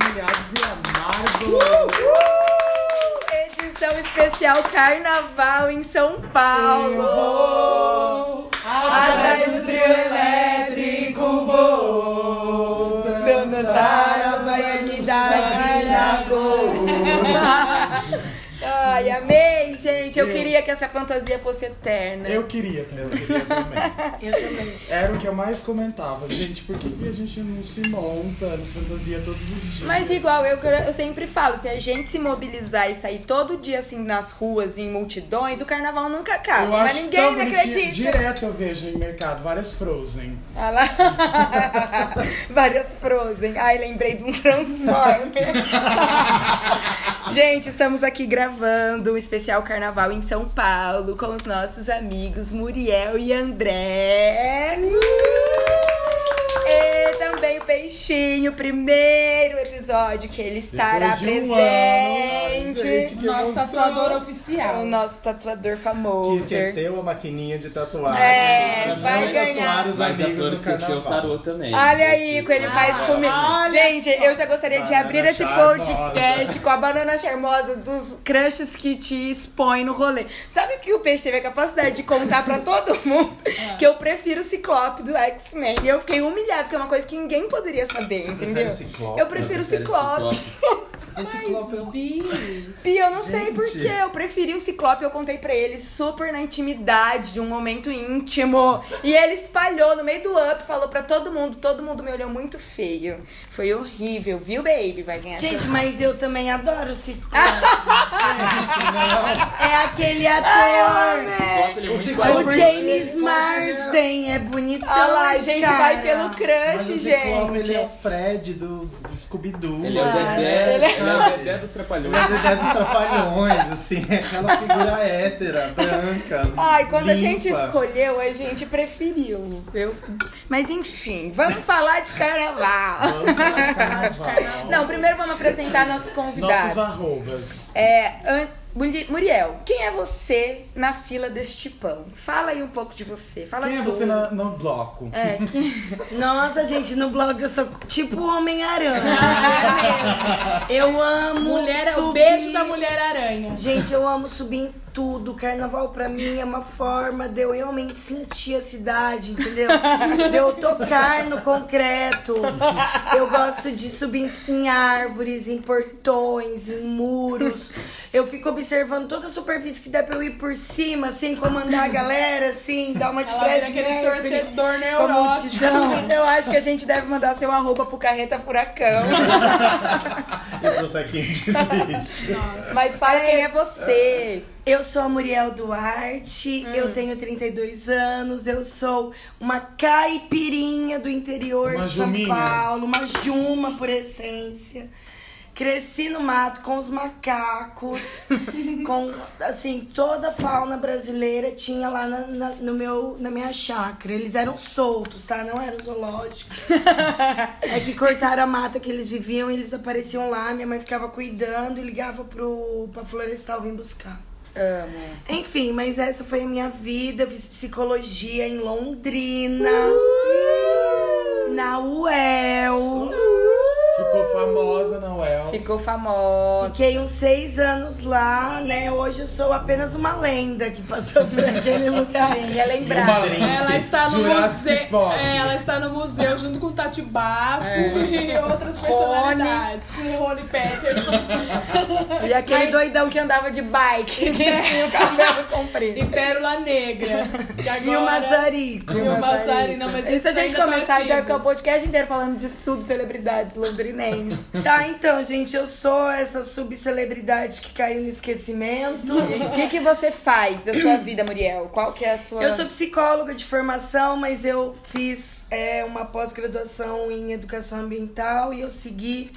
humilhados e amargos. Edição especial Carnaval em São Paulo. Atrás do trio elétrico vou dançar a baianidade na Ai, amei, gente. Eu queria que essa fantasia fosse eterna. Eu queria também. Eu queria também. Eu também. Era o que eu mais comentava. Gente, por que, que a gente não se monta nas fantasias todos os dias? Mas igual, eu, eu sempre falo, se a gente se mobilizar e sair todo dia assim nas ruas, em multidões, o carnaval nunca acaba. Eu Mas acho ninguém tão me acredita. Direto eu vejo em mercado várias Frozen. Ah lá. Várias Frozen. Ai, lembrei de um Transformer. Gente, estamos aqui gravando um especial carnaval em São Paulo com os nossos amigos Muriel e André. Também o Peixinho, primeiro episódio que ele estará de um presente. ano. Gente, que Nosso emoção. tatuador oficial. o nosso tatuador Que famoso. esqueceu a maquininha de tatuagem. É, Pra vai ganhar. os Mas a amigos Flor no esqueceu o tarô também. Olha aí, o que ele Ah, faz comigo. Gente, só. eu já gostaria de Banana abrir esse podcast com a banana charmosa dos crushes que te expõem no rolê. Sabe o que o Peixe teve a capacidade de contar pra todo mundo? Ah. Que eu prefiro o Ciclope do X-Men. E eu fiquei humilhada, porque é uma coisa que ninguém poderia saber, Você entendeu? prefere o Ciclope? Eu prefiro o Ciclope. Esse Ai, Ciclope Zubi. Pi, eu não sei Gente. porquê. Eu preferi o Ciclope. Eu contei pra ele super na intimidade, de um momento íntimo. E ele espalhou no meio do up, falou pra todo mundo. Todo mundo me olhou muito feio. Foi horrível, viu, baby? Vai ganhar Gente, mas eu também adoro o Ciclope. é aquele ator. Ciclope, ele é O Ciclope- O James Marsden é bonitão. Olha lá, esse gente cara. vai pelo Mas o Ciclope, ele é o. Fred do, do Scooby-Doo. Ele é o Ah, Dedé, ele é- é o Dedé dos Trapalhões. Ele é Dedé dos Trapalhões, assim, é aquela figura hétera, branca. Ai, quando a gente limpa. escolheu, a gente preferiu. Eu... Mas enfim, vamos falar de carnaval. Vamos falar de carnaval. Não, primeiro vamos apresentar nossos convidados. Nossos arrobas. É, An- Muri- Muriel, quem é você na fila deste pão? Fala aí um pouco de você. Fala Quem é tudo. você na- no bloco? É, quem... Nossa, gente, no blog eu sou tipo Homem-Aranha. eu amo Mulher é o subir... beijo da Mulher-Aranha. Gente, eu amo subir em tudo. Carnaval pra mim é uma forma de eu realmente sentir a cidade, entendeu? De eu tocar no concreto. Eu gosto de subir em árvores, em portões, em muros. Eu fico observando toda a superfície que dá pra eu ir por cima, assim, comandar a galera, assim, dar uma de Ela Fred aquele Mercury. torcedor neurótico. multidão. Eu acho que a gente deve mandar seu arroba pro Carreta Furacão. E pro saquinho de lixo. Mas fala quem é você. Eu sou a Muriel Duarte, Hum. eu tenho 32 anos, eu sou uma caipirinha do interior Uma de São juminha. Paulo, uma juma por essência. Cresci no mato com os macacos, com assim, toda a fauna brasileira tinha lá na, na- no meu, na minha chácara. Eles eram soltos, tá? Não eram zoológicos. É que cortaram a mata que eles viviam e eles apareciam lá, minha mãe ficava cuidando e ligava pro, pra florestal vir buscar. Amo. Enfim, mas essa foi a minha vida. Eu fiz psicologia em Londrina. Na UEL. Ficou famosa na UEL. Ficou famosa. Fiquei uns seis anos lá, né? Hoje eu sou apenas uma lenda que passou por aquele lugar. Sim, é lembrada. Ela está no Jurassic museu. Park. É, ela está no museu junto com Tati Bafo e outras É. Rony. personalidades. Rony Peterson. E aquele Mas- doidão que andava de bike, que tinha o cabelo comprido. e Pérola Negra. que agora- E o Mazarico. E o Massari, não, mas E se a gente tão começar, vai ficar o podcast inteiro falando de subcelebridades londrinenses. Tá, então, gente, eu sou essa subcelebridade que caiu no esquecimento. O que, que você faz da sua vida, Muriel? Qual que é a sua... Eu sou psicóloga de formação, mas eu fiz é, uma pós-graduação em educação ambiental e eu segui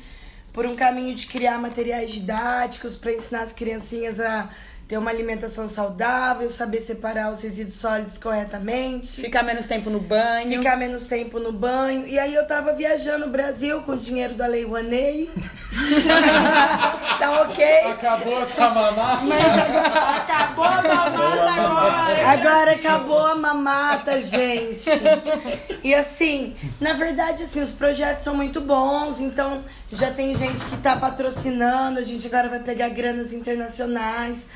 por um caminho de criar materiais didáticos para ensinar as criancinhas a ter uma alimentação saudável, saber separar os resíduos sólidos corretamente. Ficar menos tempo no banho. Ficar menos tempo no banho. E aí eu tava viajando no Brasil com o dinheiro da Lei Rouanet. tá ok? Acabou essa mamata. Acabou a mamata agora. Agora acabou a mamata, gente. E assim, na verdade, assim, os projetos são muito bons, então já tem gente que tá patrocinando, a gente agora vai pegar granas internacionais.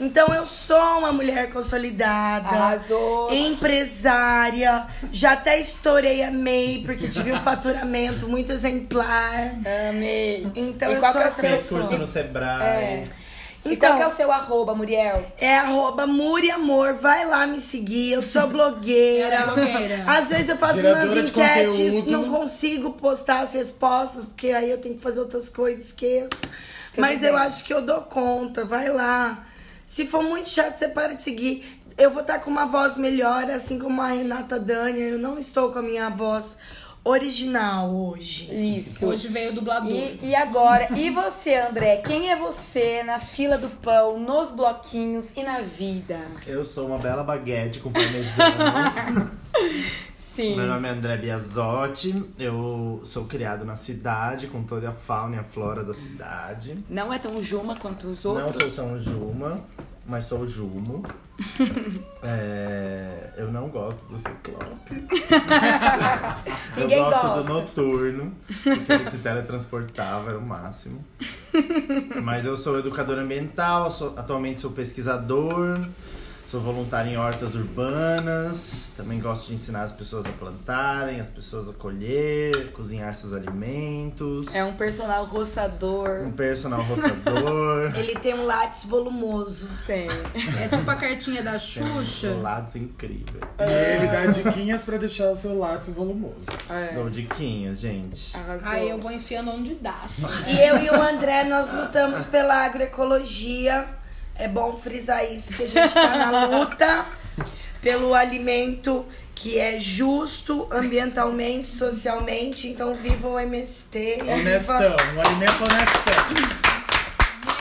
Então eu sou uma mulher consolidada, Arrasou. empresária, já até estourei a MEI, porque tive um faturamento muito exemplar. Amei. Então e eu qual sou que é o essa pessoa. curso no Sebrae. É. E Então, qual que é o seu arroba, Muriel? É arroba Muri Amor, vai lá me seguir. Eu sou blogueira. É blogueira. Às vezes eu faço Geradora umas enquetes, conteúdo. não consigo postar as respostas, porque aí eu tenho que fazer outras coisas, esqueço. Mas eu acho que eu dou conta, vai lá. Se for muito chato, você para de seguir. Eu vou estar com uma voz melhor, assim como a Renata Dânia. Eu não estou com a minha voz original hoje. Isso. Hoje veio o dublador. E, e agora, e você, André? Quem é você na fila do pão, nos bloquinhos e na vida? Eu sou uma bela baguete com parmesano. Sim. Meu nome é André Biasotti. Eu sou criado na cidade, com toda a fauna e a flora da cidade. Não é tão Juma quanto os Não outros? sou tão Juma, mas sou Jumo. É, eu não gosto do Ciclope. eu gosto gosta. do Noturno, porque ele se teletransportava, era o máximo. Mas eu sou educador ambiental, sou- atualmente sou pesquisador, sou voluntário em hortas urbanas, também gosto de ensinar as pessoas a plantarem, as pessoas a colher, cozinhar seus alimentos. É um personal roçador. um personal roçador. Ele tem um látis volumoso. Tem. É tipo a cartinha da Xuxa. Um lados incrível. E ele dá diquinhas pra deixar o seu látice volumoso. É. Dou diquinhas, gente. Arrasou. Aí eu vou enfiando onde dá. E eu e o André, nós lutamos pela agroecologia. É bom frisar isso, que a gente tá na luta pelo alimento que é justo ambientalmente, socialmente. Então, viva o MST. Honestão, Viva, um alimento honestão.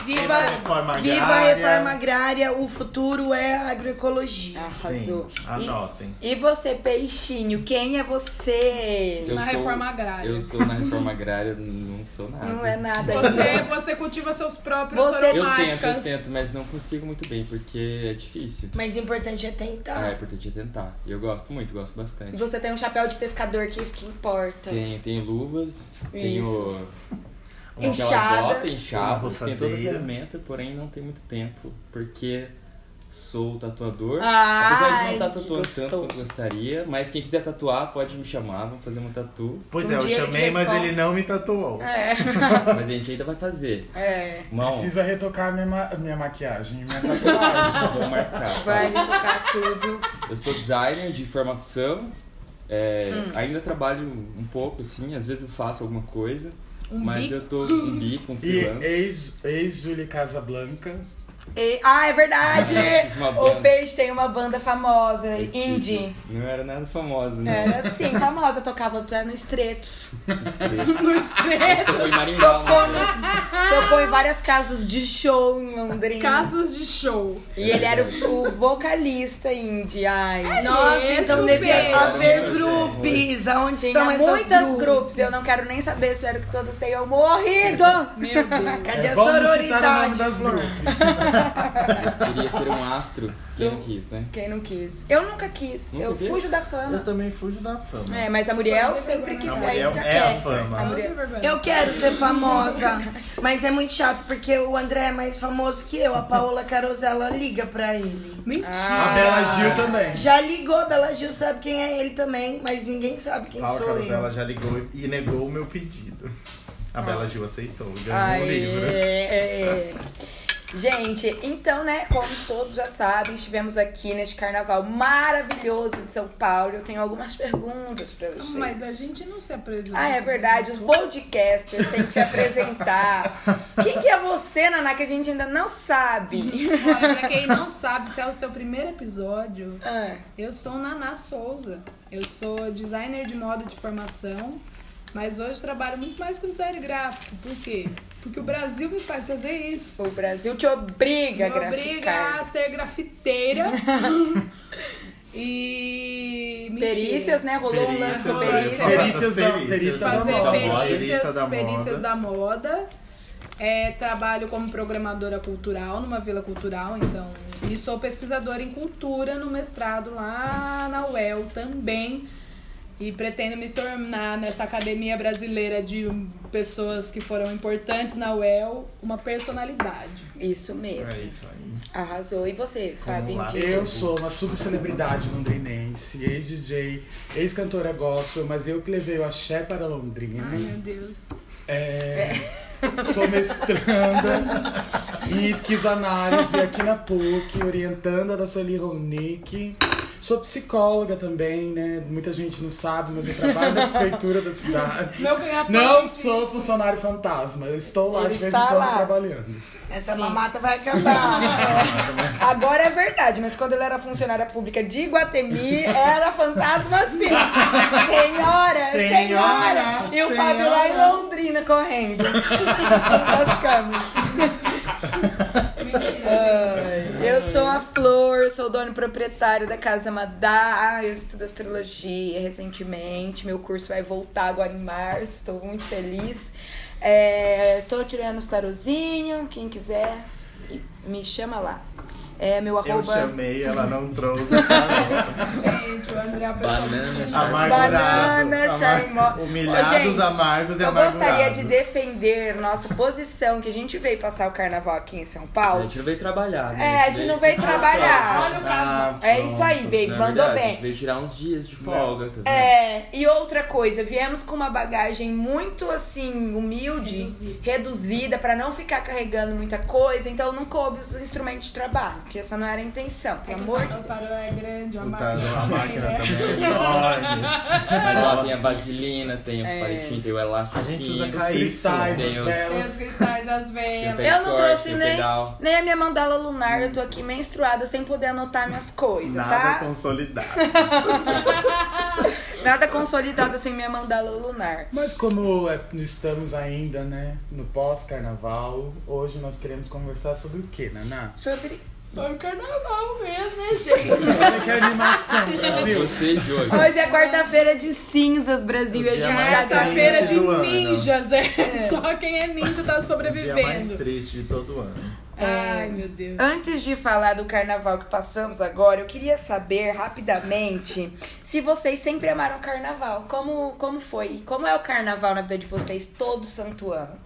Viva, Reforma viva a agrária. reforma agrária. O futuro é a agroecologia. Arrasou. Sim, anotem. E, e você, peixinho, quem é você? Eu Na sou- reforma agrária. Eu sou na reforma agrária, não sou nada. Não é nada. Você, você cultiva seus próprios Você- Eu tento, aromáticas. eu tento, mas não consigo muito bem, porque é difícil. Mas o importante é Ah, tentar. é importante é tentar. E eu gosto muito, gosto E bastante. você tem um chapéu de pescador, que é isso que importa. Tenho, tenho luvas, tenho aquela Enxadas. bota, Uma tenho toda a ferramenta, porém não tenho muito tempo, porque sou tatuador. Ai, Apesar de não estar que tatuando tanto quanto gostaria, mas quem quiser tatuar pode me chamar, vamos fazer uma tatu. Pois Um é, eu chamei, mas responde. ele não me tatuou. É. Mas a gente ainda vai fazer. É. Mãos, Precisa retocar minha, ma- minha maquiagem, minha tatuagem. vou marcar. tá? Vai tocar tudo. Eu sou designer de formação. é, Hum. Ainda trabalho um pouco, assim, às vezes eu faço alguma coisa. Um mas bico? eu tô um bico, um E freelance. ex- ex-Júlia Casablanca. E- ah, é verdade! O. Peixe tem uma banda famosa, tive- indie. Não era nada famosa, né? Era assim, famosa, tocava até no Estretos. No estreito. Tocou em Maringá, Tocou, no- tocou em várias casas de show em Londrina. Casas de show. E ele era o, o vocalista indie. Ai. Nossa, mesmo, então devia haver grupos. Aonde Tinha estão essas muitas grupos? Eu não quero nem saber, espero que todas tenham morrido. Meu Deus. Cadê a Vamos citar o nome sororidade, das grupos. Eu queria ser um astro. Quem não quis, né? Quem não quis? Eu nunca quis. Nunca eu quis? fujo da Eu fama. também fujo da fama. É, mas a Muriel sempre quis A sair Muriel da é a quer. fama. A Muriel- Eu quero ser famosa, mas é muito chato porque o André é mais famoso que eu. A Paola Carosella liga pra ele. Mentira. A Bela Gil também. Já ligou, a Bela Gil sabe quem é ele também, mas ninguém sabe quem Paula sou Carosella eu. já ligou e negou o meu pedido. A Bela Gil aceitou, ganhou Ai, um livro. é. Gente, então, né, como todos já sabem, estivemos aqui neste carnaval maravilhoso de São Paulo. Eu tenho algumas perguntas pra vocês. Mas a gente não se apresenta. Ah, é verdade, os podcasters têm que se apresentar. Quem que é você, Naná, que a gente ainda não sabe? Olha, pra quem não sabe, se é o seu primeiro episódio, Ah, eu sou Naná Souza. Eu sou designer de moda de formação. Mas hoje trabalho muito mais com design gráfico. Por quê? Porque o Brasil me faz fazer isso. O Brasil te obriga a Me obriga graficar. a ser grafiteira. e. Perícias, né? Rolou um lance com Perícias, perícias. é. Perícias da- Perícias. perícias da moda. perícias, da perícias moda. da moda. É, trabalho como programadora cultural numa vila cultural, então. E sou pesquisadora em cultura no mestrado lá na UEL também. E pretendo me tornar nessa academia brasileira de pessoas que foram importantes na UEL uma personalidade. Isso É mesmo. isso aí. Arrasou. E você, Fábio? Eu sou uma subcelebridade londrinense, ex-DJ, ex-cantora gospel, mas eu que levei o axé para Londrina. Ai, meu Deus. É, Sou mestranda em esquizoanálise aqui na PUC, orientando a da Soli Ronick. Sou psicóloga também, né? Muita gente não sabe, mas eu trabalho na prefeitura da cidade. Meu. Não sou funcionário fantasma, eu estou lá Ele de vez está em quando lá. trabalhando. Essa mamata vai acabar. Agora é verdade, mas quando ela era funcionária pública de Iguatemi, era fantasma sim. Senhora, senhora! Senhora, E o Fábio lá em senhora. Londrina correndo. Com as câmeras. Eu sou a Flor, sou dono e proprietário da Casa Madá. Eu estudo astrologia recentemente. Meu curso vai voltar agora em março. Estou muito feliz. É, tô tirando os tarozinho. Quem quiser, me chama lá. É meu Eu arroba. chamei, ela não trouxe. Gente, o André é uma pessoa Banana. charmosa. Humilhados, Ô, gente, amargos e Eu amargurados. gostaria de defender nossa posição, que a gente veio passar o carnaval aqui em São A Paulo. gente não veio trabalhar, né? É, a gente não veio trabalhar. Olha o caso. É isso aí, baby, Na mandou verdade, A bem. gente veio tirar uns dias de folga, tá vendo? É, e outra coisa, viemos com uma bagagem muito assim, humilde, Reduzida. reduzida, pra não ficar carregando muita coisa, então não coube os instrumentos de trabalho, porque essa não era a intenção, pelo amor de O tarô é grande, a O máquina, a também, máquina né? também é enorme. Mas ó, tem a vaselina, tem os palitinhos, tem o elástico. A gente usa Os cristais, tem os- Tem os cristais, as velas. Tem Eu não trouxe nem, pedal. nem a minha mandala lunar, eu tô aqui menstruada sem poder anotar minhas coisas, Nada tá? consolidado. Nada consolidado sem minha mandala lunar. Mas como é, estamos ainda, né, no pós-carnaval, hoje nós queremos conversar sobre o que, Naná? Sobre. Sobre o carnaval mesmo, né, gente? Olha que animação, Brasil! Você, Joey. Hoje é quarta-feira de cinzas, Brasil, e a gente já Quarta-feira de do ano. ninjas, é. Só quem é ninja tá O dia mais sobrevivendo. triste de todo ano. Ai, meu Deus. Antes de falar do carnaval que passamos agora, eu queria saber rapidamente se vocês sempre amaram carnaval. Como, como foi? Como é o carnaval na vida de vocês todo santo ano?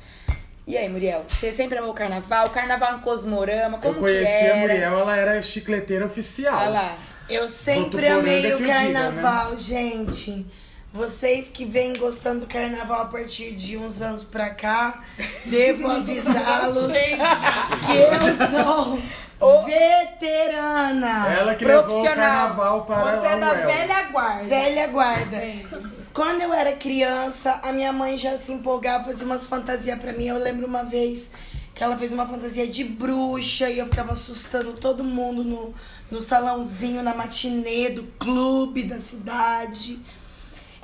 E aí, Muriel? Você sempre amou o carnaval? O carnaval em Cosmorama? Como Eu conheci que era? a Muriel, ela era chicleteira oficial. Olha lá. Eu sempre amei o o diga, carnaval, gente. Vocês que vêm gostando do carnaval a partir de uns anos pra cá, devo avisá-los que eu sou veterana. Ela que levou o Profissional. carnaval para Você é da velha guarda. Velha guarda. Quando eu era criança, a minha mãe já se empolgava, fazia umas fantasias pra mim. Eu lembro uma vez que ela fez uma fantasia de bruxa e eu ficava assustando todo mundo no, no salãozinho, na matinê do clube da cidade.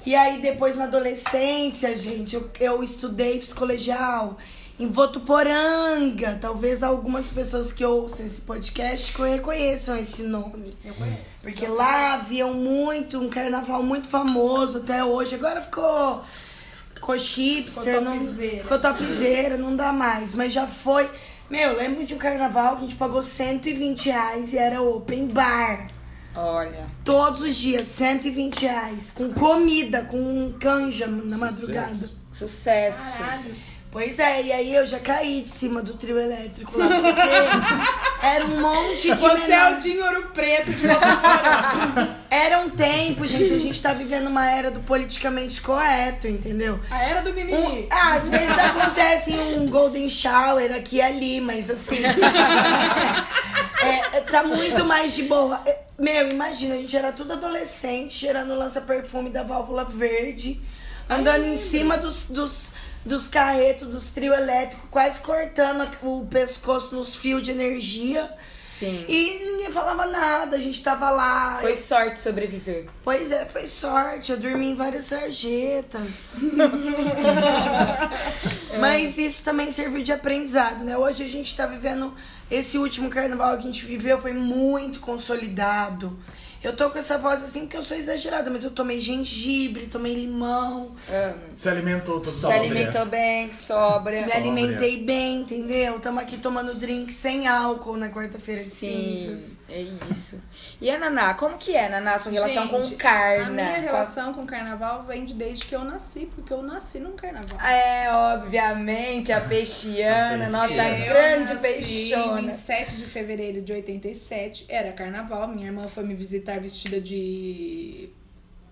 E aí, depois, na adolescência, gente, eu, eu estudei, fiz colegial em Votuporanga. Talvez algumas pessoas que ouçam esse podcast reconheçam esse nome. Eu conheço. Porque lá haviam muito, um carnaval muito famoso até hoje. Agora ficou. Ficou chipster, Ficou não, topzera. ficou topzera, não dá mais. Mas já foi. Meu, eu lembro de um carnaval que a gente pagou 120 reais e era open bar. Olha. Todos os dias, 120 reais. Com comida, com canja na madrugada. Sucesso. Caralho. Pois é, e aí eu já caí de cima do trio elétrico lá, porque era um monte de Você é menor- o Dinho Ouro Preto de. Era um tempo, gente, a gente tá vivendo uma era do politicamente correto, entendeu? A era do Um- mimimi. ah, às vezes acontece um golden shower aqui e ali, mas assim. é, é, tá muito mais de boa. É, Meu, imagina, a gente era tudo adolescente, cheirando lança-perfume da válvula verde, andando em cima dos, dos, dos carretos, dos trio elétricos, quase cortando o pescoço nos fios de energia. Sim. E ninguém falava nada, a gente tava lá. Foi sorte sobreviver. Pois é, foi sorte. Eu dormi em várias sarjetas. Mas isso também serviu de aprendizado, né? Hoje a gente tá vivendo. Esse último carnaval que a gente viveu foi muito consolidado. Eu tô com essa voz assim porque eu sou exagerada, mas eu tomei gengibre, tomei limão, Amo. Se alimentou todo Se alimentou bem, sobra. me alimentei bem, entendeu? Tamo aqui tomando drink sem álcool na quarta-feira de Sim, cinzas. É isso. E a Naná, como que é, Naná, a sua relação com Gente, carne? A minha Com a- relação com carnaval vem de desde que eu nasci, porque eu nasci num carnaval. É, obviamente, a peixiana, A nossa grande eu nasci peixona. 27 de fevereiro de 87, era carnaval. Minha irmã foi me visitar vestida de.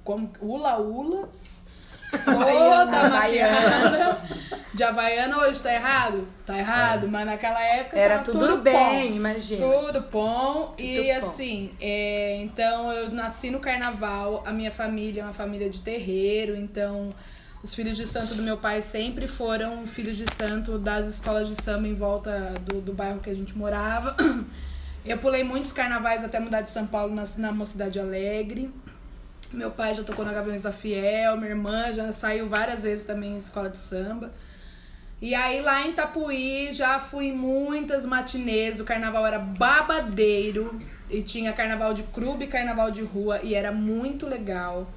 Como? Ula Ula. Toda Havaiana. maquiada. De Havaiana hoje tá errado? Tá errado, mas naquela época Era tava tudo, bom. bem, imagina. Tudo bom. e bom. assim, é, então eu nasci no carnaval. A minha família é uma família de terreiro, então os filhos de santo do meu pai sempre foram filhos de santo das escolas de samba em volta do, do bairro que a gente morava. Eu pulei muitos carnavais até mudar de São Paulo na, na Mocidade Alegre. Meu pai já tocou na Gaviões da Fiel, minha irmã já saiu várias vezes também em escola de samba. E aí lá em Itapuí já fui em muitas matinês, o carnaval era babadeiro e tinha carnaval de clube e carnaval de rua e era muito legal.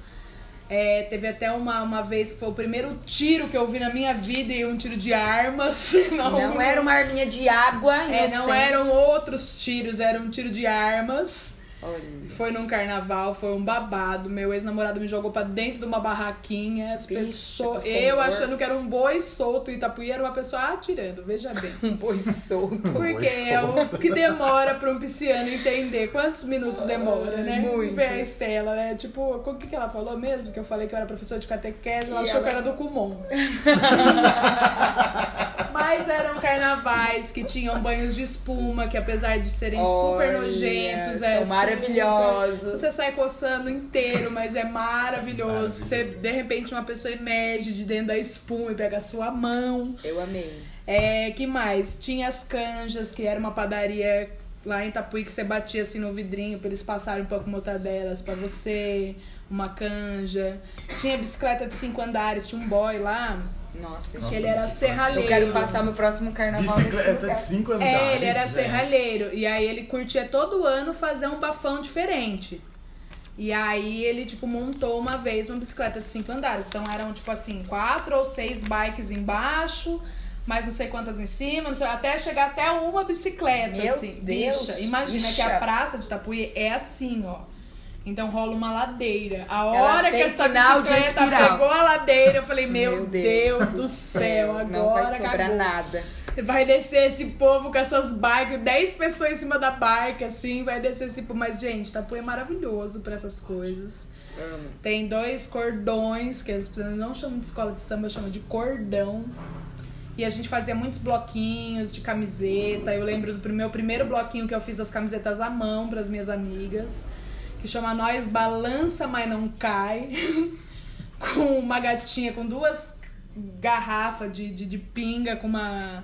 É, teve até uma, uma vez que foi o primeiro tiro que eu vi na minha vida e um tiro de armas. Não, Não era uma arminha de água, é, não eram outros tiros, era um tiro de armas. Olha. Foi num carnaval, foi um babado. Meu ex-namorado me jogou pra dentro de uma barraquinha. As Bicho pessoas, do eu achando que era um boi solto. E Itapuí era uma pessoa atirando, veja bem. Um boi solto. Porque é o que demora pra um pisciano entender. Quantos minutos demora, né? muitos. Ver a Estela, né? Tipo, o que, que ela falou mesmo? Que eu falei que eu era professora de catequese, ela E achou ela- que era do Kumon. Mas eram carnavais que tinham banhos de espuma, que apesar de serem super Olha, nojentos, são é super- maravilhosos. Você sai coçando inteiro, mas é maravilhoso. Você, de repente, uma pessoa emerge de dentro da espuma e pega a sua mão. Eu amei. É, que mais? Tinha as canjas, que era uma padaria lá em Itapuí que você batia assim no vidrinho pra eles passarem um pouco mortadelas pra você, uma canja. Tinha bicicleta de cinco andares, tinha um boy lá, Nossa, Nossa, ele era serralheiro. eu quero passar meu próximo carnaval Bicicleta de cinco andares. É, ele era gente. serralheiro. E aí ele curtia todo ano fazer um bafão diferente. E aí ele, tipo, montou uma vez uma bicicleta de cinco andares. Então eram, tipo assim, quatro ou seis bikes embaixo, mais não sei quantas em cima, não sei, até chegar até uma bicicleta, Meu assim. Deus, Bicha, imagina que a praça de Itapuí é assim, ó. Então rola uma ladeira. A hora que essa bicicleta pegou a ladeira, eu falei, meu, Deus, do céu, agora Não vai sobrar acabou. nada. Vai descer esse povo com essas bikes, 10 pessoas em cima da bike, assim, vai descer esse povo. Mas, gente, Itapuã é maravilhoso pra essas coisas. Amo. Tem dois cordões, que as pessoas não chamam de escola de samba, chamam de cordão. E a gente fazia muitos bloquinhos de camiseta. Eu lembro do meu primeiro bloquinho que eu fiz as camisetas à mão para as minhas amigas, que chama Nós Balança, mas não cai. com uma gatinha com duas garrafas de, de, de pinga com uma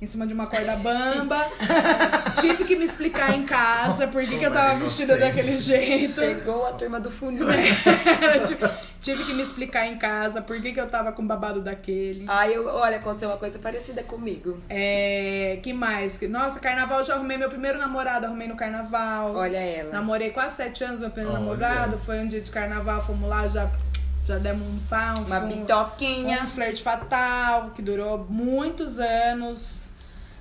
em cima de uma corda bamba. Tive que me explicar em casa por que, que eu tava é vestida daquele jeito. Chegou a turma do funil. tive, tive que me explicar em casa por que, que eu tava com babado daquele. Ai, eu, olha, aconteceu uma coisa parecida comigo. É, que mais? Nossa, carnaval eu já arrumei meu primeiro namorado, arrumei no carnaval. Olha ela. Namorei quase sete anos, meu primeiro Olha. namorado. Foi um dia de carnaval, fomos lá, já, já demos um pau. Uma um, bitoquinha. um flerte fatal, que durou muitos anos.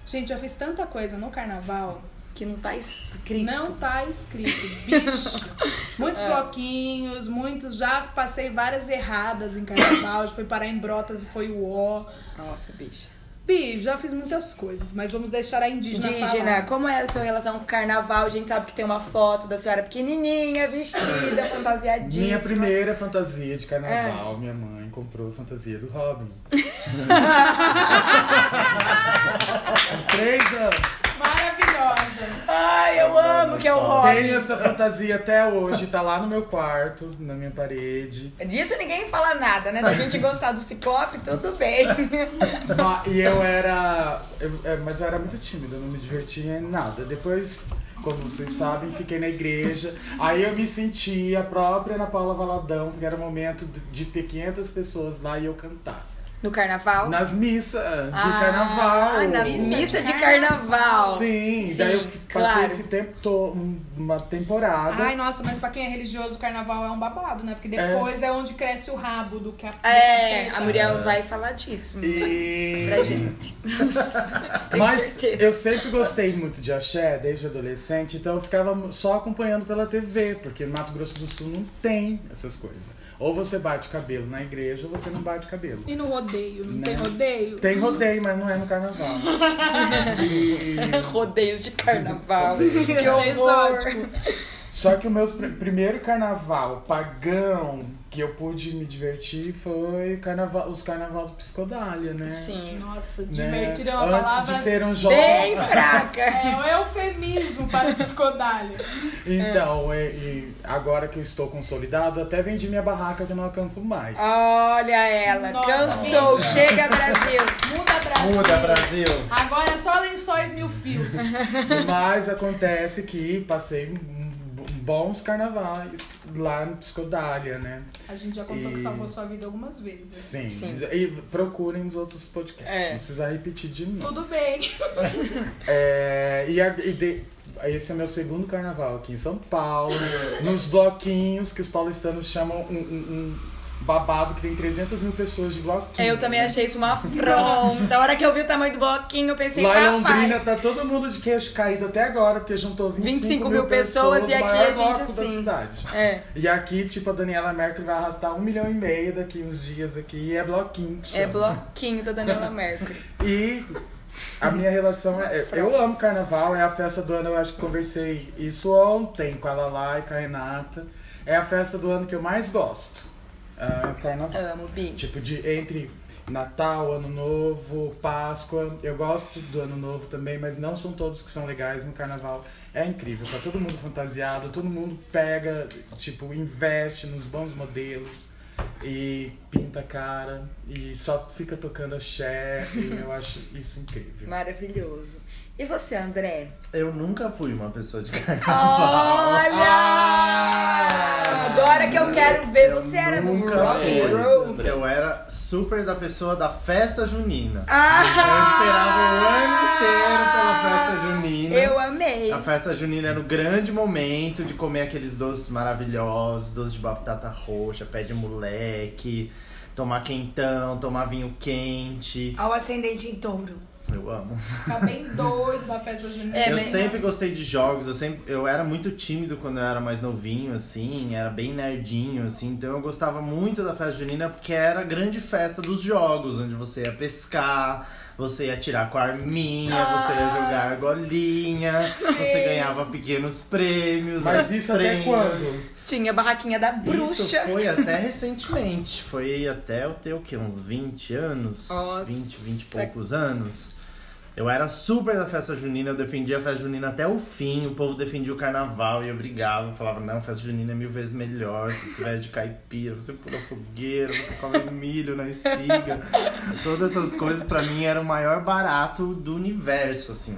Gente, já fiz tanta coisa no carnaval. Que não tá escrito. Não tá escrito, bicho. Muitos bloquinhos, muitos. Já passei várias erradas em carnaval. Já fui parar em Brotas e foi o ó. Nossa, bicha. Bi, já fiz muitas coisas, mas vamos deixar a indígena, Indígena, falar. como é a sua relação com o carnaval? A gente sabe que tem uma foto da senhora pequenininha, vestida, fantasiadíssima. Minha primeira fantasia de É. carnaval, minha mãe comprou a fantasia do Robin. Três anos. Maravilhosa. Ai, eu amo que é o Robin. Tenho essa fantasia até hoje, tá lá no meu quarto, na minha parede. Disso ninguém fala nada, né? Da gente gostar do Ciclope, tudo bem. E eu era. eu- é, mas eu era muito tímida, não me divertia em nada. Depois como vocês sabem, fiquei na igreja. Aí eu me senti a própria Ana Paula Valadão, porque era o momento de ter 500 pessoas lá e eu cantar. No carnaval? Nas missas de Ah, carnaval. nas missas de carnaval. Sim, Sim, daí eu passei claro. esse tempo todo, uma temporada. Ai, nossa, mas pra quem é religioso, o carnaval é um babado, né? Porque depois é, onde cresce o rabo do que a É, a. Muriel vai falar disso E... pra gente. Mas certeza. eu sempre gostei muito de axé, desde adolescente, então eu ficava só acompanhando pela TV, porque Mato Grosso do Sul não tem essas coisas. Ou você bate cabelo na igreja, ou você não bate cabelo. E no rodeio, não Né? tem rodeio? Tem rodeio, mas não é no carnaval. E- Rodeios de carnaval. Que Isso é horror. exótico. Só que o meu pr- primeiro carnaval pagão que eu pude me divertir foi carnaval, os carnaval do Psicodália, né? Sim. Nossa, Né? divertir é uma Antes palavra... de ser um jovem. Bem fraca. É um eufemismo para o psicodalho. Então, e, e agora que eu estou consolidado, até vendi minha barraca que eu não acampo mais. Olha ela, Nossa, cansou. gente. Chega, Brasil. Muda Brasil. Muda, Brasil! Agora é só lençóis mil fios. Mas acontece que passei bons carnavais lá no Psicodália, né? A gente já contou E- que salvou sua vida algumas vezes. Sim. Sim. E procurem os outros podcasts. É. Não precisa repetir de novo. Tudo bem. É, e a- e de- esse é meu segundo carnaval aqui em São Paulo, nos bloquinhos que os paulistanos chamam um, um- um babado que tem 300 mil pessoas de bloquinho. Eu também achei isso uma afronta. A hora que eu vi o tamanho do bloquinho, eu pensei, Lá em. Londrina tá todo mundo de queixo caído até agora, porque juntou 25, 25 mil pessoas e aqui a gente assim. Da cidade. É, E aqui, tipo, a Daniela Mercury vai arrastar um milhão e meio daqui uns dias aqui, e é bloquinho. é bloquinho da Daniela Mercury. E a minha relação é. Eu amo carnaval, é a festa do ano, eu acho que conversei isso ontem com a Lala e com a Renata. É a festa do ano que eu mais gosto. Ah, carnaval. Amo, Bi. Tipo, de entre Natal, Ano Novo, Páscoa. Eu gosto do Ano Novo também, mas não são todos que são legais no carnaval. É incrível, tá todo mundo fantasiado, todo mundo pega, tipo, investe nos bons modelos e pinta a cara e só fica tocando axé. e eu acho isso incrível. Maravilhoso. E você, André? Eu nunca fui uma pessoa de carnaval. Olha! Agora que eu quero ver, você era do rock and roll. Eu era super da pessoa da festa junina. Ah! Eu esperava o ano inteiro pela festa junina. Eu amei. A festa junina era o grande momento de comer aqueles doces maravilhosos, doces de batata roxa, pé de moleque, tomar quentão, tomar vinho quente. Ao ascendente em touro. Eu amo. Ficar bem doido da festa junina. É, eu sempre gostei de jogos, eu sempre eu era muito tímido quando eu era mais novinho, assim, era bem nerdinho, assim, então eu gostava muito da festa junina porque era a grande festa dos jogos, onde você ia pescar, você ia tirar com a arminha, você ia jogar argolinha, você ganhava pequenos prêmios. Mas as isso até prendas. quando? Tinha a barraquinha da Isso bruxa. foi até recentemente. Foi até eu ter o quê? Uns 20 anos? Nossa. 20, 20 e poucos anos. Eu era super da festa junina, eu defendia a festa junina até o fim, o povo defendia o carnaval e eu brigava, eu falava, não, festa junina é mil vezes melhor, você se veste de caipira, você pula fogueira, você come milho na espiga. Todas essas coisas pra mim eram o maior barato do universo, assim.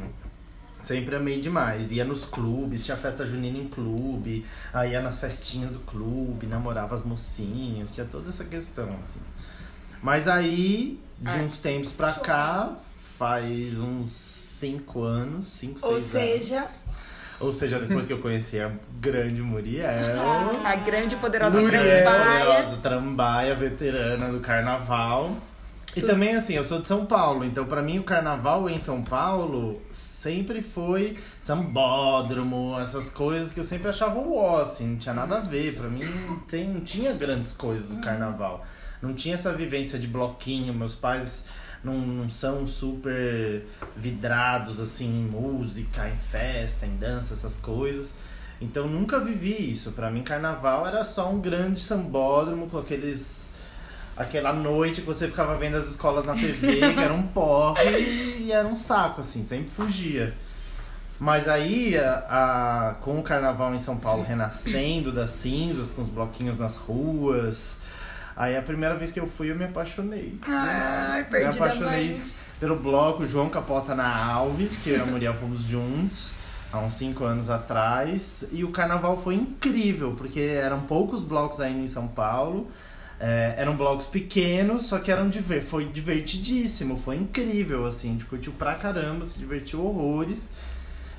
Sempre amei demais. Ia nos clubes, tinha festa junina em clube, aí ia nas festinhas do clube, namorava as mocinhas, tinha toda essa questão, assim. Mas aí, de Ai. uns tempos pra cá, faz uns cinco anos, cinco, Ou seis anos. seja, Ou seja, depois que eu conheci a grande Muriel. A grande e poderosa Muriel. trambaia. Poderosa trambaia, veterana do carnaval. E também, assim, eu sou de São Paulo, então pra mim o carnaval em São Paulo sempre foi sambódromo, essas coisas que eu sempre achava uó, assim, não tinha nada a ver. Pra mim não, tem, não tinha grandes coisas do carnaval. Não tinha essa vivência de bloquinho, meus pais não, não são super vidrados, assim, em música, em festa, em dança, essas coisas. Então nunca vivi isso. Pra mim, carnaval era só um grande sambódromo com aqueles. Aquela noite que você ficava vendo as escolas na TV, que era um porre e era um saco, assim, sempre fugia. Mas aí, a, a- com o carnaval em São Paulo renascendo das cinzas, com os bloquinhos nas ruas, aí a primeira vez que eu fui eu me apaixonei. Ai, me apaixonei pelo bloco João Capota na Alves, que eu e a Muriel fomos juntos. há uns 5 anos atrás. E o carnaval foi incrível, porque eram poucos blocos ainda em São Paulo. É, eram blocos pequenos, só que eram diver foi divertidíssimo, foi incrível, assim, a gente curtiu pra caramba, se divertiu horrores.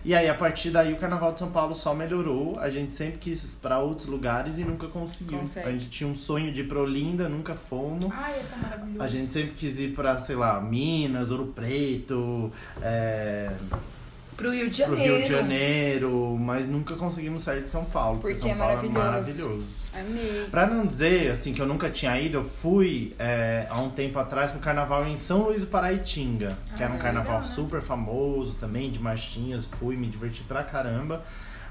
E aí, a partir daí, o Carnaval de São Paulo só melhorou. A gente sempre quis ir pra outros lugares e nunca conseguiu. Consegue. A gente tinha um sonho de ir pra Olinda, nunca fomos. Ai, tão maravilhoso. A gente sempre quis ir pra, sei lá, Minas, Ouro Preto, é, Pro Rio de pro Janeiro. Rio de Janeiro, mas nunca conseguimos sair de São Paulo. Porque São é Paulo maravilhoso. é maravilhoso. Amei. Pra não dizer, assim, que eu nunca tinha ido, eu fui é, há um tempo atrás pro carnaval em São Luís do Paraitinga, que era um Ah, carnaval legal, né? super famoso também, de marchinhas, fui, me diverti pra caramba.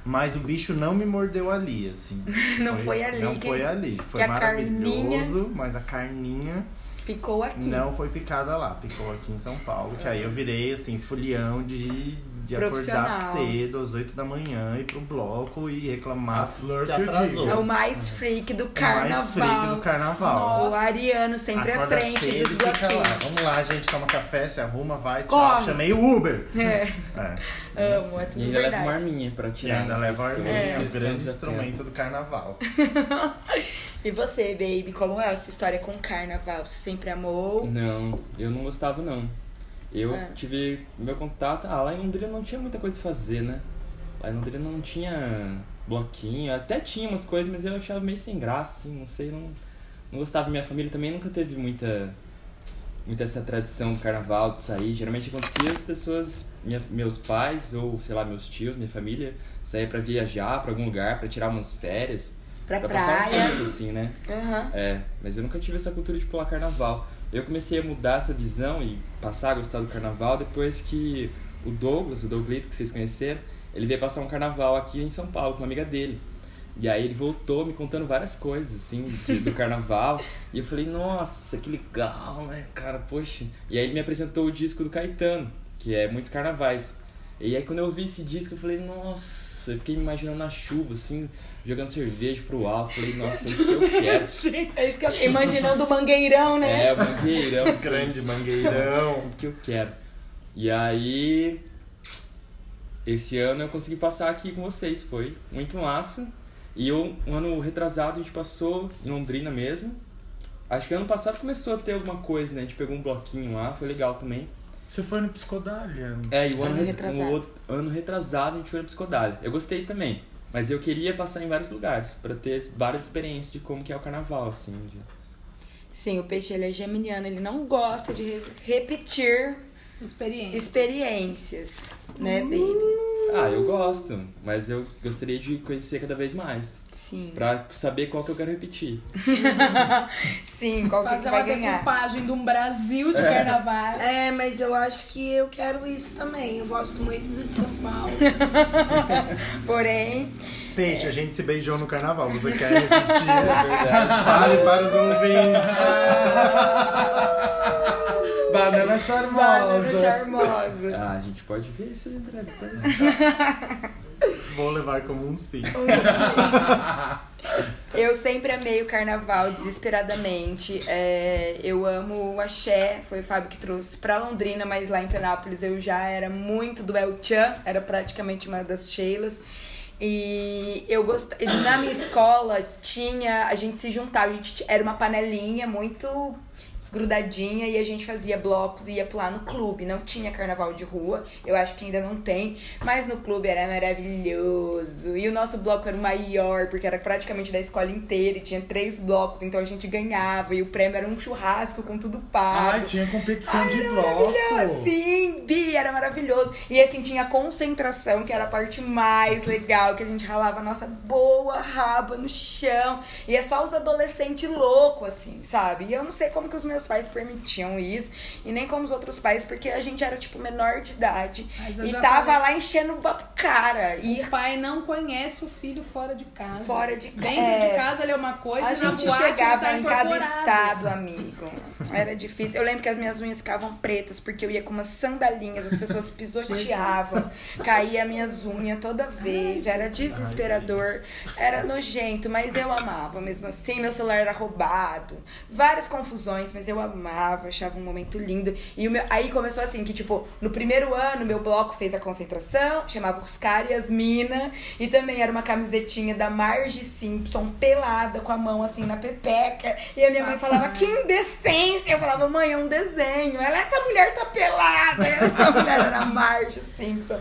Mas o bicho não me mordeu ali, assim. Não foi ali Não que- foi ali. Foi que a maravilhoso, mas a carninha Ficou aqui. não foi picada lá, picou aqui em São Paulo. Que aí eu virei, assim, fulião de, de acordar cedo, às 8 da manhã, ir pro bloco e reclamar flor se atrasou. digo. É o mais freak do O carnaval. mais freak do carnaval. O Ariano sempre à Acorda frente cedo dos e fica lá. bloquinhos. Vamos lá, gente, toma café, se arruma, vai, tchau. Corre. Chamei o Uber. É, É. amo, é E tudo ainda leva uma verdade. arminha pra E tirar. ainda as leva a arminha, é o grande instrumento do carnaval. E você, baby, como é a sua história com carnaval? Você sempre amou? Não, eu não gostava não. Eu É. tive meu contato. Ah, lá em Londrina não tinha muita coisa a fazer, né? Lá em Londrina não tinha bloquinho, até tinha umas coisas, mas eu achava meio sem graça, assim, não sei, não, não gostava. Minha família também nunca teve muita, muita essa tradição do carnaval, de sair. Geralmente acontecia as pessoas, minha- meus pais ou, sei lá, meus tios, minha família, saía pra viajar pra algum lugar, pra tirar umas férias. Pra pra passar um tempo, assim, né? Aham. É, mas eu nunca tive essa cultura de pular carnaval. Eu comecei a mudar essa visão e passar a gostar do carnaval depois que o Douglas, o Douglito, que vocês conheceram, ele veio passar um carnaval aqui em São Paulo com uma amiga dele. E aí ele voltou me contando várias coisas, assim, de- do carnaval. e eu falei, nossa, que legal, né, cara, poxa. E aí ele me apresentou o disco do Caetano, que é Muitos Carnavais. E aí quando eu vi esse disco, eu falei, nossa, eu fiquei me imaginando na chuva, assim, jogando cerveja pro alto. Falei, nossa, é isso que eu quero. É isso que eu imaginando o mangueirão, né? É, mangueirão. Grande Nossa, mangueirão. tudo que eu quero. E aí, esse ano eu consegui passar aqui com vocês, foi muito massa. E eu, um ano retrasado a gente passou em Londrina mesmo. Acho que ano passado começou a ter alguma coisa, né? A gente pegou um bloquinho lá, foi legal também. Você foi no Psicodália? É, e o ano, Ano re- retrasado. o outro- ano retrasado a gente foi no Psicodália. Eu gostei também, mas eu queria passar em vários lugares pra ter várias experiências de como que é o carnaval, assim. de- Sim, o peixe ele é geminiano, ele não gosta de re- repetir Experiência. experiências, né, baby? Ah, eu gosto, mas eu gostaria de conhecer cada vez mais. Sim. Pra saber qual que eu quero repetir. Sim, qual que, que Fazer vai uma ganhar? decupagem de um Brasil de carnaval. É, mas eu acho que eu quero isso também. Eu gosto muito do de São Paulo. Porém, Peixe, a gente se beijou no carnaval. Você quer repetir? Fale para os ouvintes. Banana Banana charmosa. charmosa. Ah, a gente pode ver isso, André. depois. Vou levar como um sim. Eu sempre amei o carnaval desesperadamente. É, eu amo o axé, foi o Fábio que trouxe pra Londrina, mas lá em Penápolis eu já era muito do El Chan, era praticamente uma das Sheilas. E eu gostava. Na minha escola tinha. A gente se juntava, a gente era uma panelinha muito grudadinha e a gente fazia blocos e ia pular no clube. Não tinha carnaval de rua, eu acho que ainda não tem, mas no clube era maravilhoso. E o nosso bloco era o maior, porque era praticamente da escola inteira e tinha três blocos, então a gente ganhava. E o prêmio era um churrasco com tudo pago. Ai, tinha competição Ai, de bloco. Sim, Bi, era maravilhoso. E assim, tinha concentração, que era a parte mais legal, que a gente ralava a nossa boa raba no chão. E é só os adolescentes loucos, assim, sabe? E eu não sei como que os meus pais permitiam isso, e nem como os outros pais, porque a gente era, tipo, menor de idade. E tava falei- lá enchendo o cara. E O pai não conhece o filho fora de casa. Fora de ca- Dentro é. de casa ele é uma coisa, A gente chegava tá em cada estado, amigo. Era difícil. Eu lembro que as minhas unhas ficavam pretas porque eu ia com umas sandalinhas, as pessoas pisoteavam, caía minhas unhas toda vez. Era desesperador, era nojento, mas eu amava mesmo assim. Meu celular era roubado, várias confusões, mas eu amava, achava um momento lindo. E meu, aí começou assim, que tipo, no primeiro ano, meu bloco fez a concentração, chamava os caras e as mina, e também era uma camisetinha da Marge Simpson, pelada, com a mão assim na pepeca. E a minha mãe falava, que indecência! Eu falava, mãe, é um desenho. Ela, essa mulher tá pelada. Essa mulher era Marge Simpson.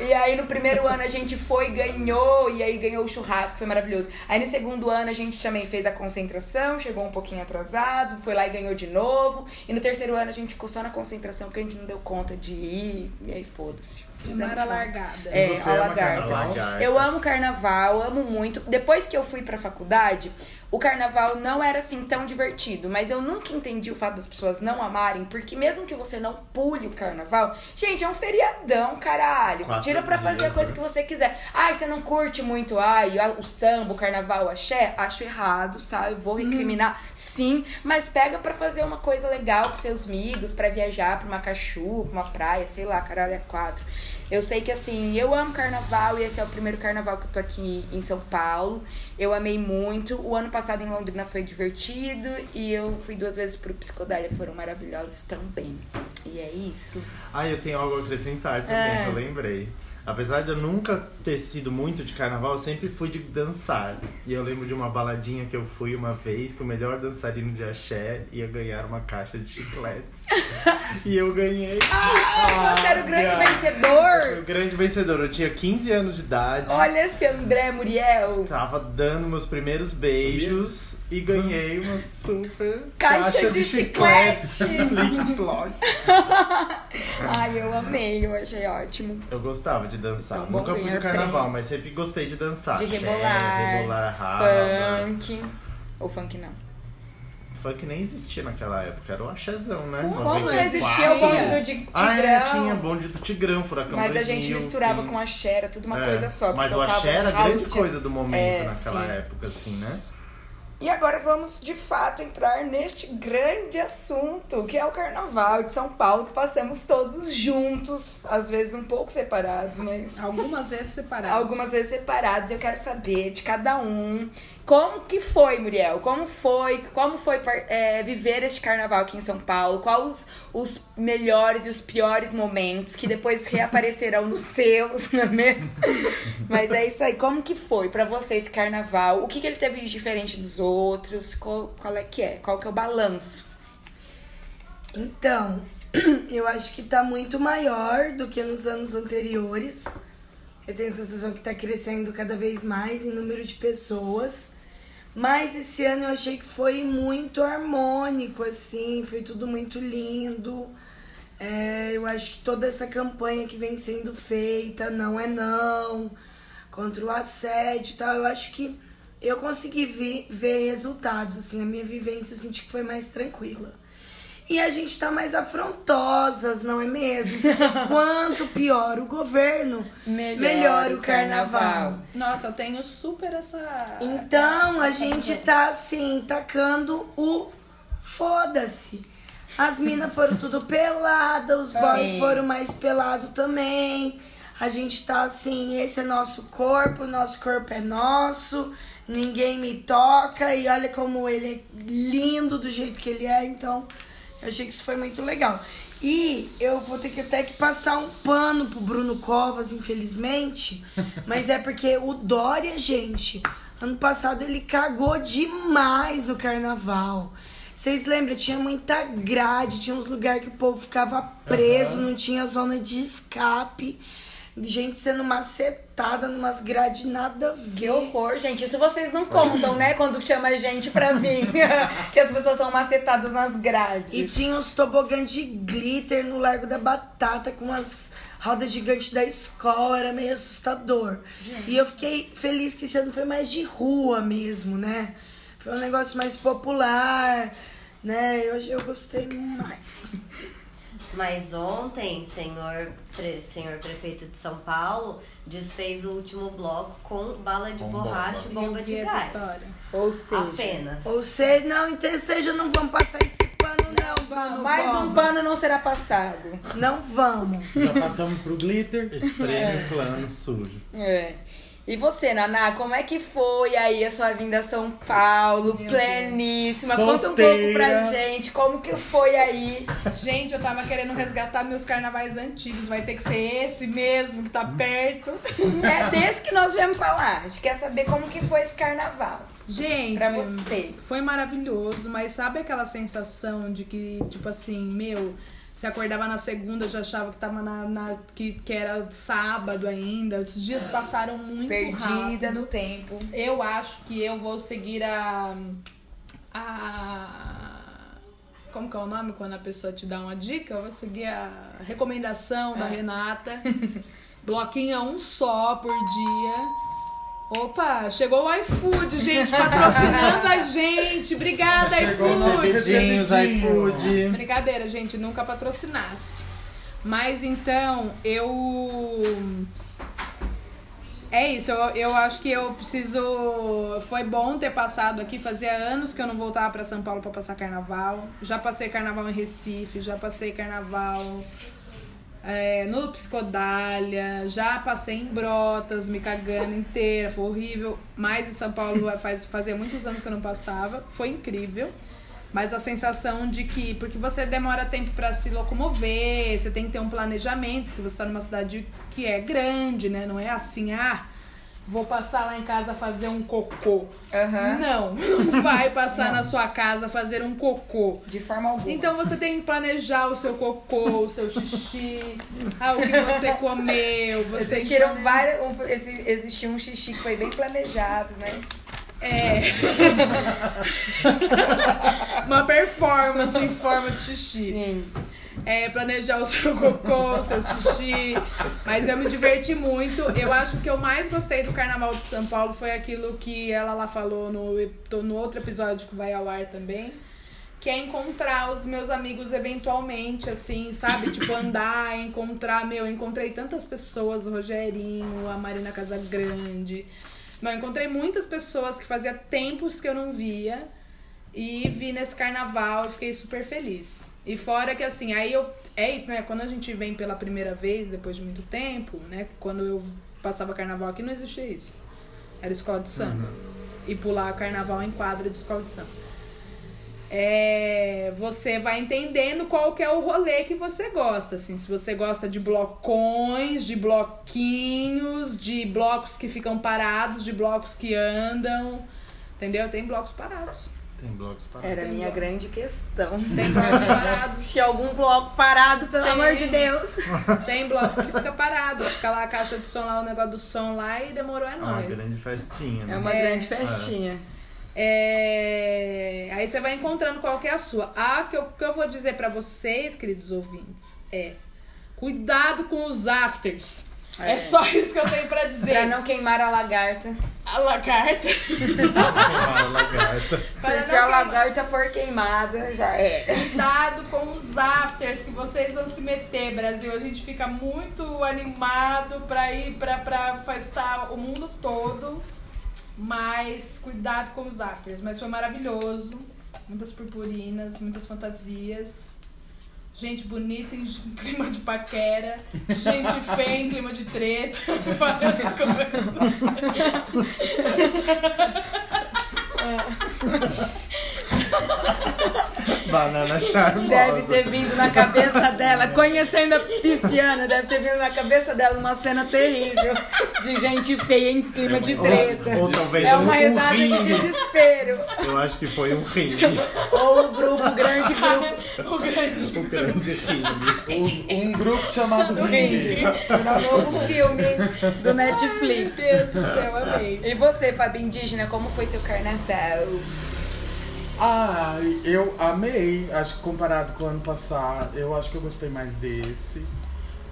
E aí no primeiro ano a gente foi, ganhou, e aí ganhou o churrasco, foi maravilhoso. Aí no segundo ano a gente também fez a concentração, chegou um pouquinho atrasado, foi lá e ganhou de novo. E no terceiro ano a gente ficou só na concentração porque a gente não deu conta de ir, e aí foda-se. Não era largada. É, a? Lagarta. Eu amo carnaval, amo muito. Depois que eu fui pra faculdade, o carnaval não era assim tão divertido, mas eu nunca entendi o fato das pessoas não amarem, porque mesmo que você não pule o carnaval, gente, é um feriadão, caralho. Quatro Tira pra fazer a coisa né? que você quiser. Ai, você não curte muito, ai, o samba, o carnaval, o axé? Acho errado, sabe? Vou recriminar, sim, mas pega pra fazer uma coisa legal com seus amigos, pra viajar pra uma cachu, pra uma praia, sei lá, caralho, é quatro. Eu sei que assim, eu amo carnaval e esse é o primeiro carnaval que eu tô aqui em São Paulo. Eu amei muito. O ano passado em Londrina foi divertido e eu fui duas vezes pro Psicodália, foram maravilhosos também. E é isso. Ah, eu tenho algo a acrescentar também, É. eu lembrei. Apesar de eu nunca ter sido muito de carnaval, eu sempre fui de dançar. E eu lembro de uma baladinha que eu fui uma vez que o melhor dançarino de axé ia ganhar uma caixa de chicletes. e eu ganhei. Ah, você era o grande Olha. vencedor! O grande vencedor. Eu tinha 15 anos de idade. Olha esse André Muriel. Estava dando meus primeiros beijos e ganhei uma super Caixa de chicletes. chiclete. Plot. Ai, eu amei, eu achei ótimo. Eu gostava de dançar. Tão bom Nunca fui do carnaval, mas sempre gostei de dançar. De rebolar, rebolar a raba. funk. Ou funk não. Funk nem existia naquela época, era o axézão, né? Como 94. não existia o bonde do Tigrão? Ah, é, tinha bonde do Tigrão, Furacão Mas a 2000, gente misturava sim. com axé, era tudo uma É, coisa só. Mas o axé era a grande de- coisa do momento É, naquela sim. época, assim, né? E agora vamos de fato entrar neste grande assunto, que é o carnaval de São Paulo, que passamos todos juntos, às vezes um pouco separados, mas Algumas vezes separadas. algumas vezes separados. Eu quero saber de cada um como que foi, Muriel? Como foi? Como foi é, viver este carnaval aqui em São Paulo? Quais os, os melhores e os piores momentos que depois reaparecerão nos selos, não é mesmo? Mas é isso aí. Como que foi pra você esse carnaval? O que, que ele teve de diferente dos outros? Qual, qual é que é? Qual que é o balanço? Então, eu acho que tá muito maior do que nos anos anteriores. Eu tenho a sensação que tá crescendo cada vez mais em número de pessoas. Mas esse ano eu achei que foi muito harmônico, assim, foi tudo muito lindo. É, eu acho que toda essa campanha que vem sendo feita, não é não, contra o assédio e tal, eu acho que eu consegui vi- ver resultados, assim, a minha vivência eu senti que foi mais tranquila. E a gente tá mais afrontosas, não é mesmo? Porque quanto pior o governo, melhor, o carnaval. Nossa, eu tenho super essa. Então a gente tá assim, tacando o foda-se. As minas foram tudo pelada, os boys foram mais pelados também. A gente tá assim, esse é nosso corpo, nosso corpo é nosso, ninguém me toca e olha como ele é lindo do jeito que ele é, então eu achei que isso foi muito legal. E eu vou ter que até que passar um pano pro Bruno Covas, infelizmente. Mas é porque o Dória, gente, ano passado ele cagou demais no carnaval. Vocês lembram? Tinha muita grade, tinha uns lugares que o povo ficava preso, não tinha zona de escape. Gente sendo macetada numas grades nada a ver. Que horror, gente. Isso vocês não contam, né? Quando chama a gente pra vir. que as pessoas são macetadas nas grades. E tinha uns tobogãs de glitter no Largo da Batata com umas rodas gigantes da escola, era meio assustador. E eu fiquei feliz que esse ano foi mais de rua mesmo, né? Foi um negócio mais popular, né? Eu, eu gostei mais. Mas ontem, senhor, pre- senhor prefeito de São Paulo desfez o último bloco com bala de Com borracha e bomba. bomba de gás. história. Ou seja, Apenas. Ou seja, não, então seja, não vamos passar esse pano, não, vamos. mais um pano não será passado. Não vamos. Já passamos pro glitter. Esse prêmio plano sujo. É. E você, Naná, como é que foi aí a sua vinda a São Paulo, Meu pleníssima? Deus. Conta um pouco pra gente, como que foi aí? Gente, eu tava querendo resgatar meus carnavais antigos. Vai ter que ser esse mesmo, que tá perto. É desse que nós viemos falar. A gente quer saber como que foi esse carnaval. Gente, Pra você. foi maravilhoso, mas sabe aquela sensação de que, tipo assim, meu, se acordava na segunda, já achava que tava na, na- que, que era sábado ainda. Os dias passaram muito Perdida rápido. no tempo. Eu acho que eu vou seguir a. a como que é o nome quando a pessoa te dá uma dica? Eu vou seguir a recomendação da Renata. Bloquinho é um só por dia. Opa, chegou o iFood, gente, patrocinando a gente. Obrigada, Chegou iFood. Recebidinho. iFood. Brincadeira, gente, nunca patrocinasse. Mas então, eu. É isso, eu, eu acho que eu preciso. Foi bom ter passado aqui. Fazia anos que eu não voltava pra São Paulo pra passar carnaval. Já passei carnaval em Recife, já passei carnaval é, no Psicodália, já passei em Brotas, me cagando inteira, foi horrível. Mas em São Paulo faz, fazia muitos anos que eu não passava, foi incrível. Mas a sensação de que, porque você demora tempo pra se locomover, você tem que ter um planejamento, porque você tá numa cidade que é grande, né? Não é assim, ah, vou passar lá em casa fazer um cocô. Aham. Não, não vai passar na sua casa fazer um cocô. De forma alguma. Então você tem que planejar o seu cocô, o seu xixi, ah, o que você comeu. Você Existiram vários. Um, esse, existiu um xixi que foi bem planejado, né? É. Uma performance em forma de xixi. Sim. É, planejar o seu cocô, o seu xixi. Mas eu me diverti muito. Eu acho que eu mais gostei do Carnaval de São Paulo foi aquilo que ela lá falou no, no outro episódio que vai ao ar também. Que é encontrar os meus amigos eventualmente, assim, sabe? Tipo, andar, encontrar. Meu, eu encontrei tantas pessoas, o Rogerinho, a Marina Casagrande. Eu encontrei muitas pessoas que fazia tempos que eu não via. E vi nesse carnaval e fiquei super feliz. E fora que assim, aí eu. É isso, né? Quando a gente vem pela primeira vez, depois de muito tempo, né? Quando eu passava carnaval aqui, não existia isso. Era escola de samba. E pular carnaval em quadra de escola de samba. É, você vai entendendo qual que é o rolê que você gosta, assim, se você gosta de blocões, de bloquinhos, de blocos que ficam parados, de blocos que andam, entendeu? Tem blocos parados. Tem blogs para. Era a minha grande questão. Tem blocos parados. Tinha algum bloco parado, pelo Tem. amor de Deus. Tem bloco que fica parado. Fica lá a caixa de som lá, o negócio do som lá e demorou é É uma nóis. grande festinha, né? É uma É. grande festinha. É, Aí você vai encontrando qual que é a sua. Ah, que eu, que eu vou dizer pra vocês, queridos ouvintes, é cuidado com os afters. É, É. só isso que eu tenho pra dizer. Pra não queimar a lagarta. A lagarta. Queimar a lagarta. Para Se a lagarta for queimada, já era. Cuidado com os afters que vocês vão se meter, Brasil. A gente fica muito animado pra ir pra, pra festar o mundo todo. Mas cuidado com os afters. Mas foi maravilhoso. Muitas purpurinas, muitas fantasias. Gente bonita em clima de paquera. Gente feia em clima de treta. Várias coisas. Banana charmosa. Deve ter vindo na cabeça dela, conhecendo a pisciana, deve ter vindo na cabeça dela uma cena terrível de gente feia em clima de treta. Ou, ou talvez É um, uma um risada de ringue. desespero. Eu acho que foi um ringue. Ou o grupo, o grande grupo O grande. Um grande ringue. Um, um grupo chamado do Ring. Ring. No novo filme do Netflix. Meu Deus do céu, amei. E você, Fábio Indígena, como foi seu carnaval? Ah, eu amei. Acho que comparado com o ano passado, eu acho que eu gostei mais desse.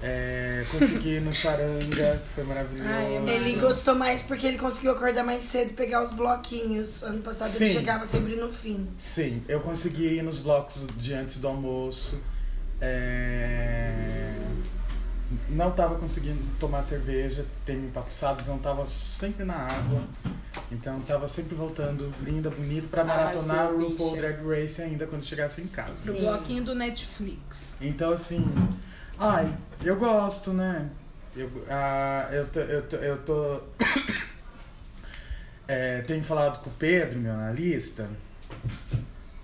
É, consegui ir no Charanga, que foi maravilhoso. Ai, Ele gostou mais porque ele conseguiu acordar mais cedo e pegar os bloquinhos. Ano passado ele Sim. chegava sempre no fim. Sim, eu consegui ir nos blocos de antes do almoço. É, Não tava conseguindo tomar cerveja, ter me empapuçado, então tava sempre na água. Então tava sempre voltando linda, bonita, pra maratonar seu o RuPaul. Drag Race ainda quando chegasse em casa. Pro Sim. bloquinho do Netflix. Então assim, ai, eu gosto, né? Eu, ah, eu tô. Eu tô, eu tô é, tenho falado com o Pedro, meu analista,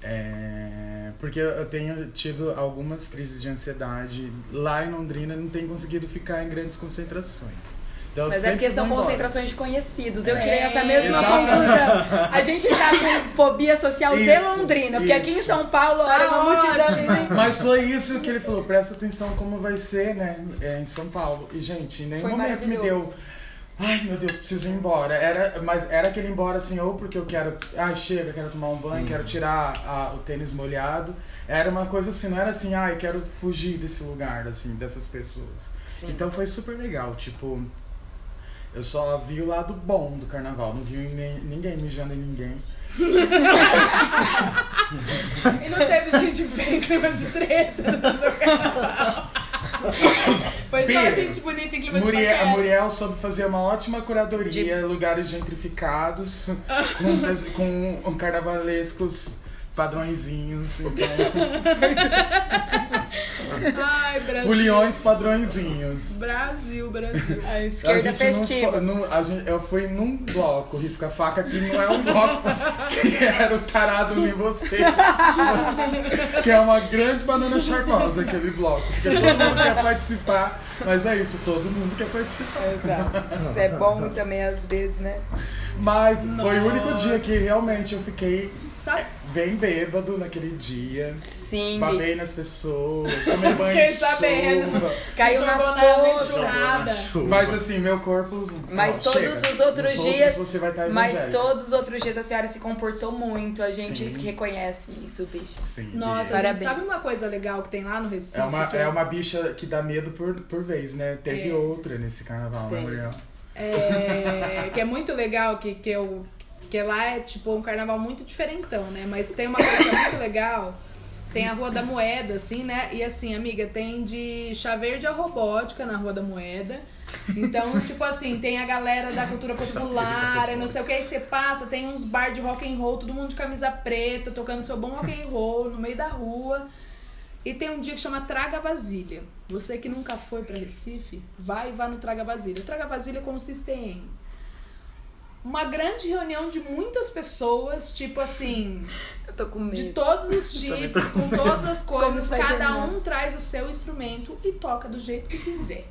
é, porque eu tenho tido algumas crises de ansiedade. Lá em Londrina não tenho conseguido ficar em grandes concentrações. Então, Mas é porque são concentrações de conhecidos. Eu É, tirei essa mesma exato. conclusão. A gente tá com fobia social de Isso, Londrina, porque aqui em isso. São Paulo, olha, Tá uma multidão. Mas foi isso que ele falou, presta atenção como vai ser, né, é, em São Paulo. E, gente, em nenhum Foi momento me deu. Ai, meu Deus, preciso ir embora. Era, mas era aquele ir embora assim, ou porque eu quero. Ai, chega, quero tomar um banho, quero tirar a- o tênis molhado. Era uma coisa assim, não era assim, ai, quero fugir desse lugar, assim, dessas pessoas. Sim. Então foi super legal, tipo. Eu só vi o lado bom do carnaval, não vi nem- ninguém mijando em ninguém. E não teve gente feia, clima de treta no seu carnaval. Foi só Bia, gente bonita em clima de Muriel, a paquera. Muriel soube fazer uma ótima curadoria, lugares gentrificados, com, com um carnavalescos padrõezinhos, então, Ai, Brasil. foliões padrõezinhos. Brasil, Brasil. A A esquerda gente não festiva. fo- não- a gente- eu fui num bloco, risca-faca, que não é um bloco que era o tarado em você. que é uma grande banana charmosa aquele bloco. Porque todo mundo quer participar, mas é isso, todo mundo quer participar. Exato. Isso é bom também às vezes, né? Mas foi o único Nossa. dia que realmente eu fiquei Sabe? Bem bêbado naquele dia. Sim. Babei nas pessoas, tomei banho Fiquei de sabendo. chuva. Caiu nas na poças. Mas assim, meu corpo. Mas ó, todos chega. os outros Nos dias- você vai estar Mas todos os outros dias a senhora se comportou muito. A gente Sim. reconhece isso, bicho. Sim. Nossa, gente, Parabéns. sabe uma coisa legal que tem lá no Recife? É uma, que é uma bicha que dá medo por, por vez, né? Teve É. outra nesse carnaval, né, Tem. Muriel? É, que é muito legal, que, que, eu, que lá é tipo um carnaval muito diferentão, né? Mas tem uma coisa muito legal. Tem a Rua da Moeda, assim, né? E assim, amiga, tem de chá verde a robótica na Rua da Moeda. Então, tipo assim, tem a galera da cultura popular, e não sei o que, aí você passa, tem uns bar de rock and roll, todo mundo de camisa preta, tocando seu bom rock and roll no meio da rua. E tem um dia que chama Traga Vasilha. Você que nunca foi pra Recife, vai e vá no Traga Vasilha. O Traga Vasilha consiste em uma grande reunião de muitas pessoas, tipo assim, Eu tô com de medo. todos os tipos, com todas as coisas. Cada terminar? um traz o seu instrumento e toca do jeito que quiser.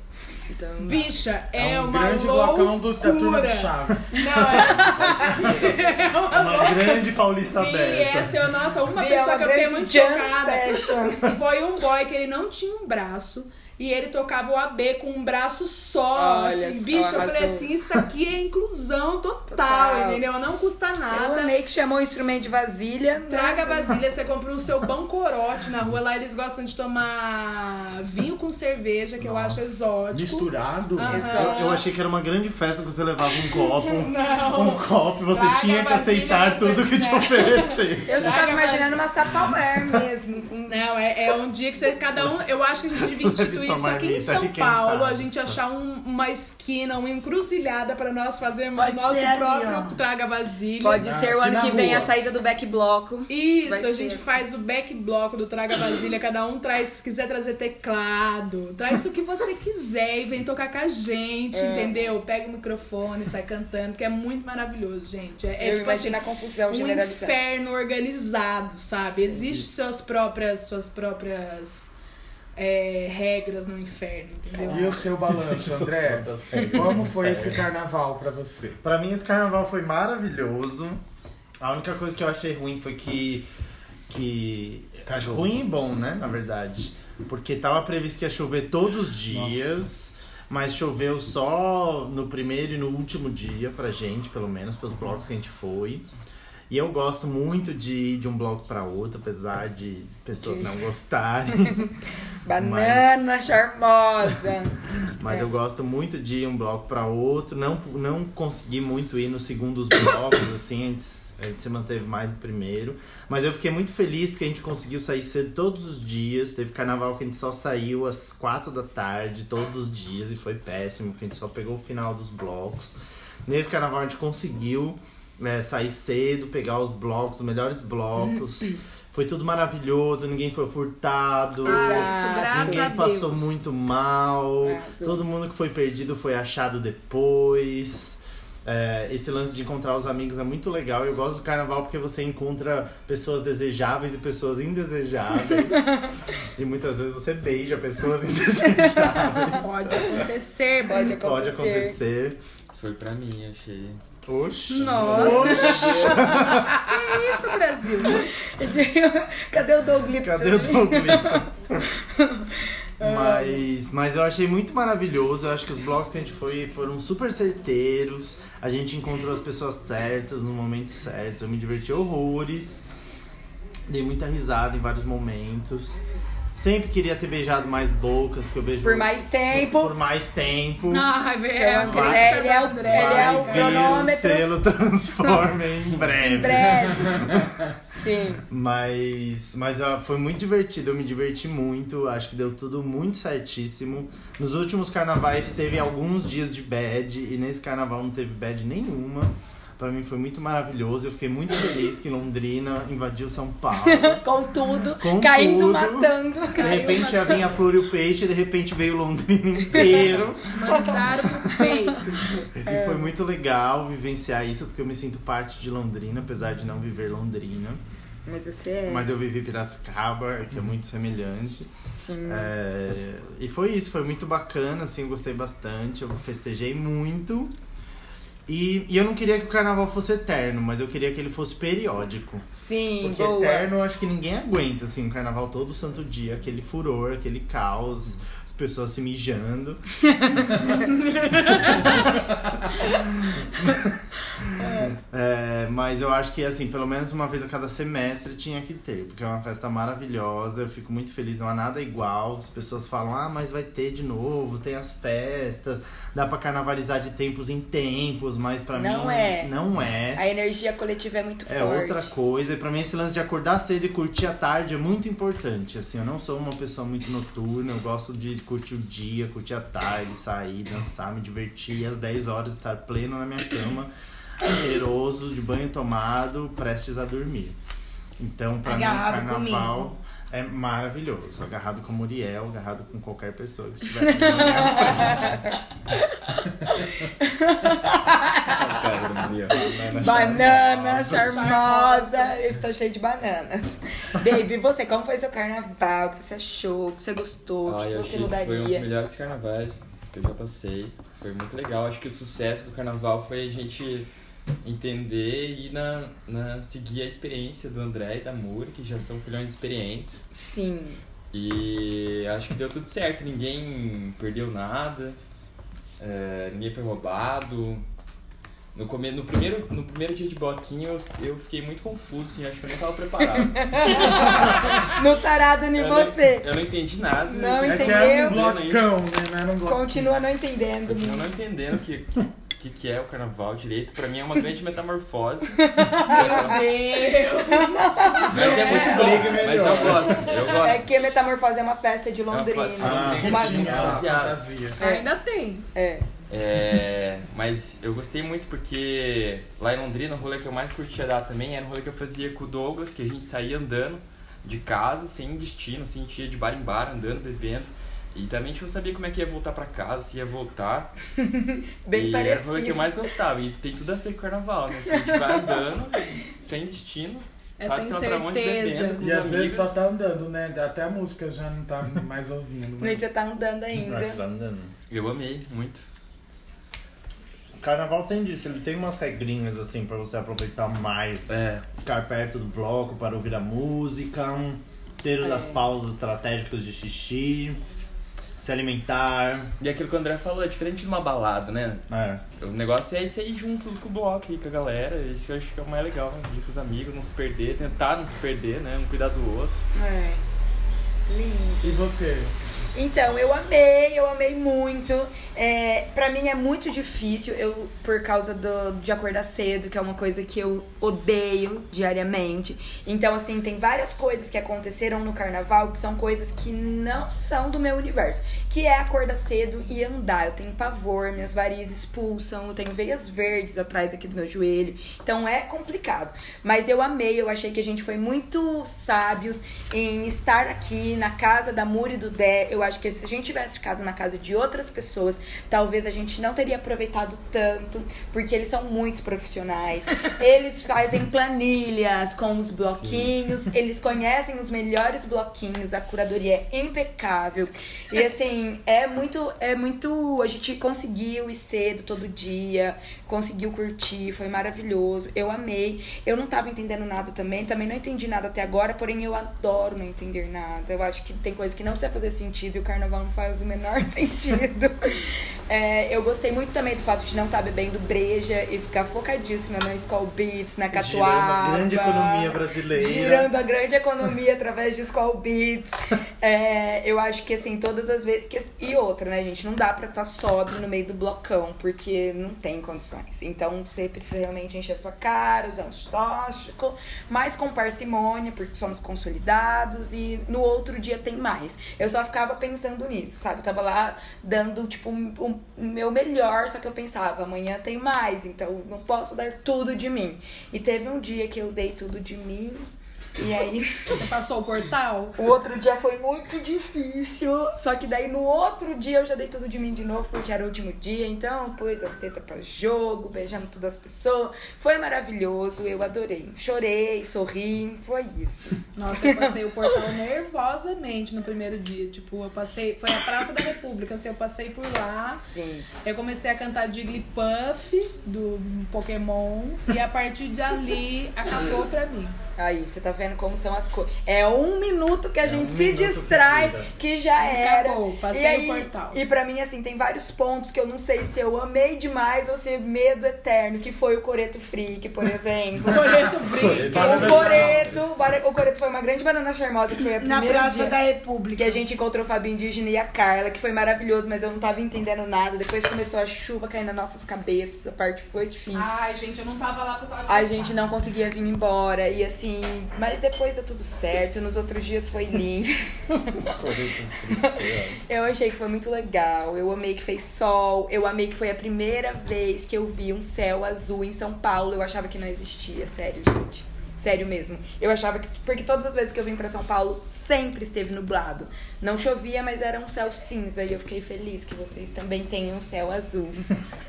Então, Bicha, é, É, um uma grande loucura. blocão do, turma de Chaves. Não, é, é uma Uma grande paulista E aberta. essa, eu, nossa, uma Bia, é pessoa uma que eu fiquei muito chocada session. foi um boy que ele não tinha um braço. E ele tocava o AB com um braço só. Olha assim, só, bicho, eu falei arrasou. assim, isso aqui é inclusão total, Total. entendeu? Não custa Eu nada. amei que chamou o instrumento de vasilha. Traga a vasilha, você compra o seu bancorote na rua. Lá eles gostam de tomar vinho com cerveja, que eu acho exótico. Misturado. Aham. Eu, eu achei que era uma grande festa que você levava um copo, Não. um copo e você Traga tinha que aceitar tudo que te quiser. oferecesse. Eu já Traga tava imaginando umas Tupperware mesmo. Com... Não, é, é um dia que você, cada um. Eu acho que a gente devia instituir isso aqui em São. Paulo. A gente achar um- uma esquina, uma encruzilhada pra nós fazermos Pode o nosso ser próprio ó. Traga Vasilha. Pode Ah, ser o ano que vem rua. a saída do back bloco. Isso, Vai a gente assim. faz o back bloco do Traga Vasilha, cada um traz, se quiser trazer teclado, traz o que você quiser e vem tocar com a gente, É. entendeu? Pega o microfone, sai cantando, que é muito maravilhoso, gente. É, é Eu tipo assim, a confusão um inferno organizado, sabe? Existem suas próprias, suas próprias é, regras no inferno, entendeu? E o seu balanço, André? Como foi esse carnaval pra você? Pra mim esse carnaval foi maravilhoso. A única coisa que eu achei ruim foi que. que acho ruim e bom, né? Na verdade. Porque tava previsto que ia chover todos os dias. Mas choveu só no primeiro e no último dia pra gente, pelo menos, pelos blocos que a gente foi. E eu gosto muito de ir de um bloco pra outro, apesar de pessoas não gostarem. Banana charmosa. Mas É. eu gosto muito de ir um bloco pra outro. Não, não consegui muito ir nos segundos blocos, assim, antes, a gente se manteve mais no primeiro. Mas eu fiquei muito feliz porque a gente conseguiu sair cedo todos os dias. Teve carnaval que a gente só saiu às quatro da tarde, todos os dias, e foi péssimo, porque a gente só pegou o final dos blocos. Nesse carnaval a gente conseguiu né, sair cedo, pegar os blocos, os melhores blocos. Foi tudo maravilhoso, ninguém foi furtado. Ah, graças Ninguém passou Deus. muito mal. Arrasou. Todo mundo que foi perdido foi achado depois. É, esse lance de encontrar os amigos é muito legal. Eu gosto do carnaval porque você encontra pessoas desejáveis e pessoas indesejáveis. e muitas vezes você beija pessoas indesejáveis. Pode acontecer, Pode Pode acontecer. Foi pra mim, achei. Oxi. Nossa. que isso, Brasil? Cadê o Douglas? Cadê o Douglas? mas, mas eu achei muito maravilhoso. Eu acho que os blocos que a gente foi foram super certeiros. A gente encontrou as pessoas certas nos momentos certos. Eu me diverti horrores. Dei muita risada em vários momentos. Sempre queria ter beijado mais bocas, porque eu beijo Por mais tempo. por mais tempo. Ai, velho. É, a ele crítica é- ele é o- ele é o vir cronômetro. selo transforma em breve. Em breve. Sim. Mas, mas ó, foi muito divertido, eu me diverti muito, acho que deu tudo muito certíssimo. Nos últimos carnavais teve alguns dias de bad e nesse carnaval não teve bad nenhuma. Pra mim foi muito maravilhoso, eu fiquei muito feliz que Londrina invadiu São Paulo. Com tudo. Com caindo, tudo. matando. De repente ia vir a Flor e o Peixe, de repente veio Londrina inteiro. Mandaram pro peito. E foi muito legal vivenciar isso, porque eu me sinto parte de Londrina, apesar de não viver Londrina. Mas você é. Mas eu vivi Piracicaba, que é muito semelhante. Sim. É, e foi isso, foi muito bacana, assim, eu gostei bastante, eu festejei muito. E, e eu não queria que o carnaval fosse eterno, mas eu queria que ele fosse periódico. Sim, Porque boa. eterno eu acho que ninguém aguenta, assim, o carnaval todo santo dia, aquele furor, aquele caos, as pessoas se mijando. É, mas eu acho que, assim, pelo menos uma vez a cada semestre tinha que ter, porque é uma festa maravilhosa, eu fico muito feliz, não há nada igual. As pessoas falam, ah, mas vai ter de novo, tem as festas, dá pra carnavalizar de tempos em tempos, mas pra Não mim é. não é. A energia coletiva é muito É forte. outra coisa, e pra mim esse lance de acordar cedo e curtir a tarde é muito importante. Assim, eu não sou uma pessoa muito noturna, eu gosto de curtir o dia, curtir a tarde, sair, dançar, me divertir, e às 10 horas estar pleno na minha cama, cheiroso, de banho tomado, prestes a dormir. Então, Agarrado mim, o carnaval comigo. É maravilhoso. Agarrado com Muriel, agarrado com qualquer pessoa que estiver aqui na minha frente. Cara, do Muriel. Banana charmosa. Está cheio de bananas. Baby, você, como foi seu carnaval? O que você achou? O que você gostou? O que você que foi um dos mudaria? melhores carnavais que eu já passei. Foi muito legal. Acho que o sucesso do carnaval foi a gente entender e na, na, seguir a experiência do André e da Muri, que já são filhões experientes. Sim. E acho que deu tudo certo. Ninguém perdeu nada. é, ninguém foi roubado. No, come... no, primeiro, no primeiro dia de bloquinho eu, eu fiquei muito confuso, assim, acho que eu não tava preparado. No tarado em eu, você. Não, eu não entendi nada. Não É que entendeu? era um blocão, né? Não era um blocão. Continua não entendendo. Continua não entendendo o que, que, que é o carnaval direito. Pra mim é uma grande metamorfose. mas é muito bom. Mas eu gosto. Eu gosto. É que Metamorfose é uma festa de Londrina. bem uma- a fantasia. Ainda tem. É. É, mas eu gostei muito porque lá em Londrina o rolê que eu mais curtia dar também era um rolê que eu fazia com o Douglas, que a gente saía andando de casa sem destino, assim, a gente ia de bar em bar, andando, bebendo. E também a gente não sabia como é que ia voltar pra casa, se ia voltar. Bem e era o rolê que parecido. eu mais gostava. E tem tudo a ver com o carnaval, né? Que a gente vai andando, sem destino, Essa sabe se não pra onde incerteza. bebendo com E os às amigos. vezes só tá andando, né? Até a música já não tá mais ouvindo. Né? você tá andando ainda. tá andando. Eu amei, muito. O carnaval tem disso, ele tem umas regrinhas assim pra você aproveitar mais. É, Ficar perto do bloco para ouvir a música, ter as pausas estratégicas de xixi, se alimentar. e aquilo que o André falou, é diferente de uma balada, né? É. O negócio é isso aí junto com o bloco e com a galera. Isso que eu acho que é o mais legal, né? Ir com os amigos, não se perder, tentar não se perder, né? Um cuidar do outro. É. Lindo. E você? Então, eu amei, eu amei muito. É, para mim é muito difícil, eu por causa do, de acordar cedo, que é uma coisa que eu odeio diariamente. Então, assim, tem várias coisas que aconteceram no carnaval que são coisas que não são do meu universo. Que é acordar cedo e andar. Eu tenho pavor, minhas varizes pulsam, eu tenho veias verdes atrás aqui do meu joelho. Então é complicado. Mas eu amei, eu achei que a gente foi muito sábios em estar aqui na casa da Muri do Dé. Eu acho que se a gente tivesse ficado na casa de outras pessoas, talvez a gente não teria aproveitado tanto, porque eles são muito profissionais. Eles fazem planilhas com os bloquinhos, eles conhecem os melhores bloquinhos, a curadoria é impecável. E assim, é muito é muito, a gente conseguiu ir cedo todo dia, conseguiu curtir, foi maravilhoso. Eu amei. Eu não tava entendendo nada também, também não entendi nada até agora, porém eu adoro não entender nada. Eu acho que tem coisa que não precisa fazer sentido e o carnaval não faz o menor sentido. É, eu gostei muito também do fato de não estar bebendo breja e ficar focadíssima na Skull Beats, na Girando catuaba. a grande economia brasileira. Girando a grande economia através de Skull Beats. É, eu acho que assim, todas as vezes. e outra, né, gente? Não dá pra estar sóbrio no meio do blocão, porque não tem condições. Então você precisa realmente encher sua cara, usar um tóxico, mas com parcimônia, porque somos consolidados, e no outro dia tem mais. Eu só ficava pensando nisso, sabe? Eu tava lá dando, tipo, o meu melhor, só que eu pensava, amanhã tem mais, então não posso dar tudo de mim. E teve um dia que eu dei tudo de mim, e aí. Você passou o portal? O outro dia foi muito difícil. Só que daí no outro dia eu já dei tudo de mim de novo, porque era o último dia. Então, pus as tetas pra jogo, beijamos todas as pessoas. Foi maravilhoso, eu adorei. Chorei, sorri, foi isso. Nossa, eu passei o portal nervosamente no primeiro dia. Tipo, eu passei. Foi a Praça da República, assim, eu passei por lá. Sim. Eu comecei a cantar Jigglypuff do Pokémon. E a partir de ali acabou pra mim. Aí, você tá vendo como são as coisas. É um minuto que a gente um se que distrai, vira. que, já era. Acabou, passei e aí, o portal. E pra mim, assim, tem vários pontos que eu não sei se eu amei demais ou se é medo eterno, que foi o Coreto Freak, por exemplo. Coreto Freak. O Coreto, o Coreto foi uma grande banana charmosa, que foi a Na primeira Praça dia da República. que a gente encontrou o Fábio Indígena e a Carla, que foi maravilhoso, mas eu não tava entendendo nada. Depois começou a chuva cair nas nossas cabeças, a parte foi difícil. Ai, gente, eu não tava lá de A gente não conseguia vir embora e assim, mas depois deu tudo certo, nos outros dias foi lindo. Eu achei que foi muito legal, eu amei que fez sol, eu amei que foi a primeira vez que eu vi um céu azul em São Paulo. Eu achava que não existia, sério, gente. Sério mesmo. Eu achava que. Porque todas as vezes que eu vim pra São Paulo, sempre esteve nublado. Não chovia, mas era um céu cinza. E eu fiquei feliz que vocês também tenham um céu azul.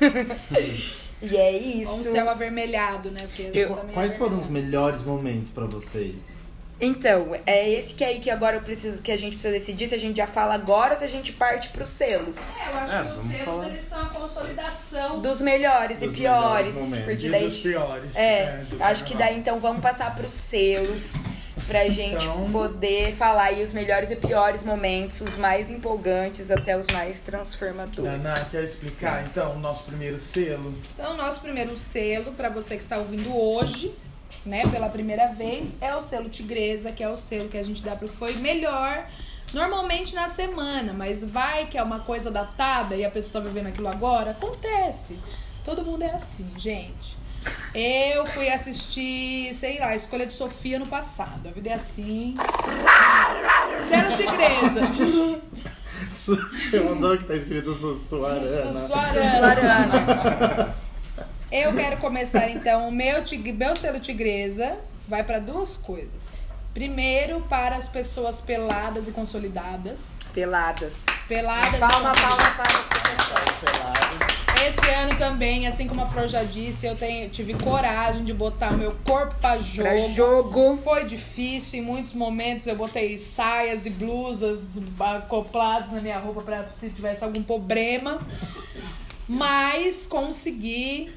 e é isso. Ou um céu avermelhado, né? Porque Eu- também é Quais foram os melhores momentos pra vocês? Então, é esse que aí que agora eu preciso que a gente precisa decidir se a gente já fala agora ou se a gente parte pros selos. É, eu acho É, que os vamos selos, falar. eles são a consolidação. Dos melhores Dos e piores. melhores porque E daí. dos piores. É, do acho que daí então vamos passar pros selos pra gente Então- poder falar aí os melhores e piores momentos, os mais empolgantes até os mais transformadores. Naná, quer explicar então o nosso primeiro selo? Então, o nosso primeiro selo, pra você que está ouvindo hoje, né, pela primeira vez, é o selo Tigresa, que é o selo que a gente dá pro que foi melhor. Normalmente na semana, mas vai que é uma coisa datada e a pessoa tá vivendo aquilo agora, acontece. Todo mundo é assim, gente. Eu fui assistir, sei lá, a Escolha de Sofia no passado. A vida é assim. Selo Tigresa. Eu adoro que tá escrito Sussuarana. Sussuarana. Suarana. Eu quero começar então o meu, tig- meu selo tigresa vai para duas coisas. Primeiro, para as pessoas peladas e consolidadas. Peladas. Peladas e Palma, palma para as pessoas. Esse ano também, assim como a Flor já disse, eu tenho, tive coragem de botar o meu corpo pra jogo. Pra jogo. Foi difícil, em muitos momentos eu botei saias e blusas acopladas na minha roupa pra se tivesse algum problema. Mas consegui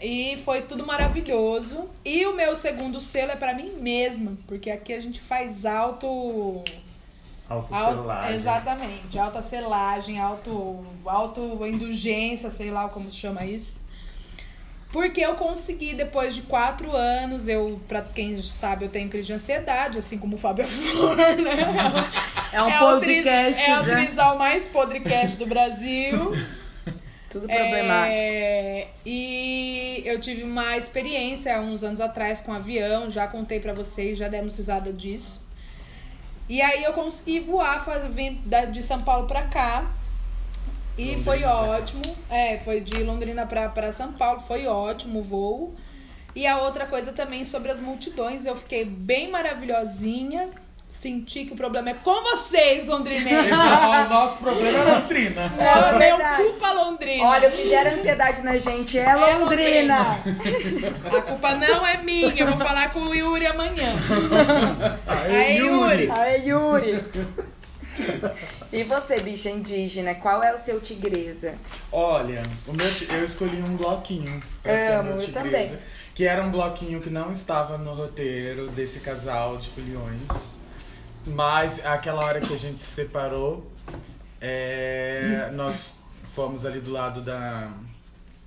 e foi tudo maravilhoso. E o meu segundo selo é pra mim mesma, porque aqui a gente faz alto Al- Autocelagem. Exatamente, alta selagem, auto, indulgência, sei lá como se chama isso. Porque eu consegui, depois de quatro anos, eu, pra quem sabe, eu tenho crise de ansiedade, assim como o Fábio Flor, né? É um o podcast, tris- É o né? trisal mais podcast do Brasil. Tudo problemático. É, e eu tive uma experiência há uns anos atrás com avião, já contei pra vocês, já demos risada disso. E aí eu consegui voar, faz, vim de São Paulo pra cá. E Londrina foi ótimo. É, foi de Londrina pra, pra São Paulo, foi ótimo o voo. E a outra coisa também sobre as multidões, eu fiquei bem maravilhosinha. Senti que o problema é com vocês, londrinenses. é o nosso problema é Londrina. Não, É meu verdade. culpa, Londrina. Olha, o que gera ansiedade na gente é É Londrina. A culpa não é minha, eu vou falar com o Yuri amanhã. Aí, Yuri. Aê, Yuri. E você, bicha indígena, qual é o seu tigresa? Olha, o meu eu escolhi um bloquinho pra ser Amo, meu eu tigresa. também. Que era um bloquinho que não estava no roteiro desse casal de foliões. Mas aquela hora que a gente se separou, é, nós fomos ali do lado da.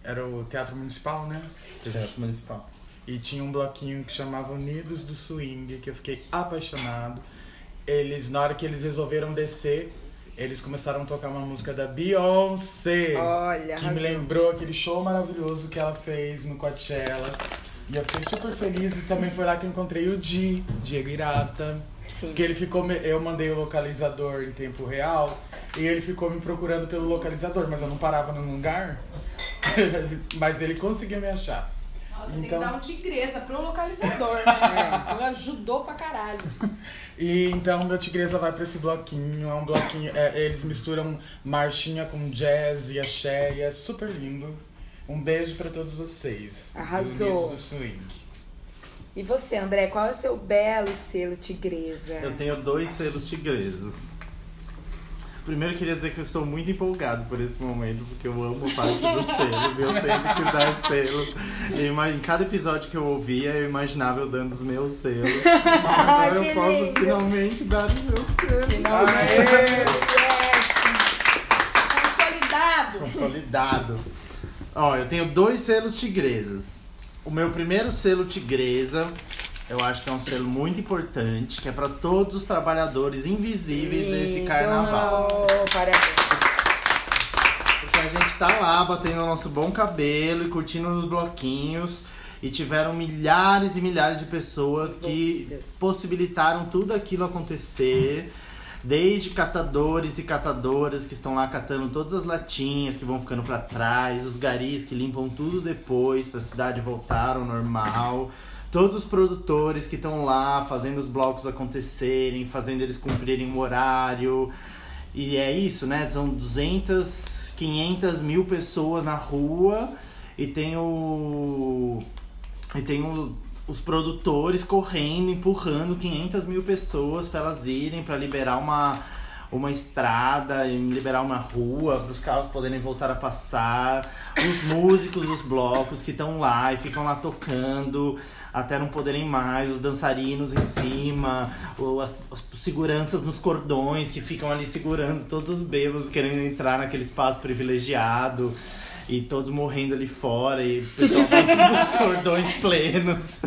Era o Teatro Municipal, né? Teatro Municipal. E tinha um bloquinho que chamava Unidos do Swing, que eu fiquei apaixonado. Eles, na hora que eles resolveram descer, eles começaram a tocar uma música da Beyoncé. Olha, que me arrasou. lembrou aquele show maravilhoso que ela fez no Coachella. E eu fiquei super feliz e também foi lá que eu encontrei o Di, Diego Irata. Sim. Que ele ficou, me- eu mandei o localizador em tempo real e ele ficou me procurando pelo localizador, mas eu não parava num lugar. mas ele conseguiu me achar. Nossa, Então- tem que dar um tigresa pro localizador, né? Ele Ajudou pra caralho. E então meu tigresa vai pra esse bloquinho, é um bloquinho, é, eles misturam marchinha com jazz e axé e é super lindo. Um beijo pra todos vocês. Arrasou. Unidos do Swing. E você, André, qual é o seu belo selo tigresa? Eu tenho dois selos tigreses. Primeiro eu queria dizer que eu estou muito empolgado por esse momento, porque eu amo parte dos selos e eu sempre quis dar selos. E em cada episódio que eu ouvia, eu imaginava eu dando os meus selos. Agora que eu posso lindo. finalmente dar os meus selos. Consolidado. Consolidado. Ó, eu tenho dois selos tigresas. O meu primeiro selo tigresa, eu acho que é um selo muito importante, que é para todos os trabalhadores invisíveis desse carnaval. Parabéns. Porque a gente tá lá batendo o nosso bom cabelo e curtindo os bloquinhos. E tiveram milhares e milhares de pessoas que possibilitaram tudo aquilo acontecer. Desde catadores e catadoras que estão lá catando todas as latinhas que vão ficando pra trás, os garis que limpam tudo depois pra cidade voltar ao normal, todos os produtores que estão lá fazendo os blocos acontecerem, fazendo eles cumprirem o horário. E é isso, né? São 200, 500 mil pessoas na rua e tem o. E tem o- os produtores correndo, empurrando 500 mil pessoas para elas irem, para liberar uma, uma estrada, liberar uma rua, para os carros poderem voltar a passar. Os músicos dos blocos que estão lá e ficam lá tocando até não poderem mais, os dançarinos em cima, ou as, as seguranças nos cordões que ficam ali segurando todos os bêbados querendo entrar naquele espaço privilegiado. E todos morrendo ali fora, e o pessoal com os cordões plenos.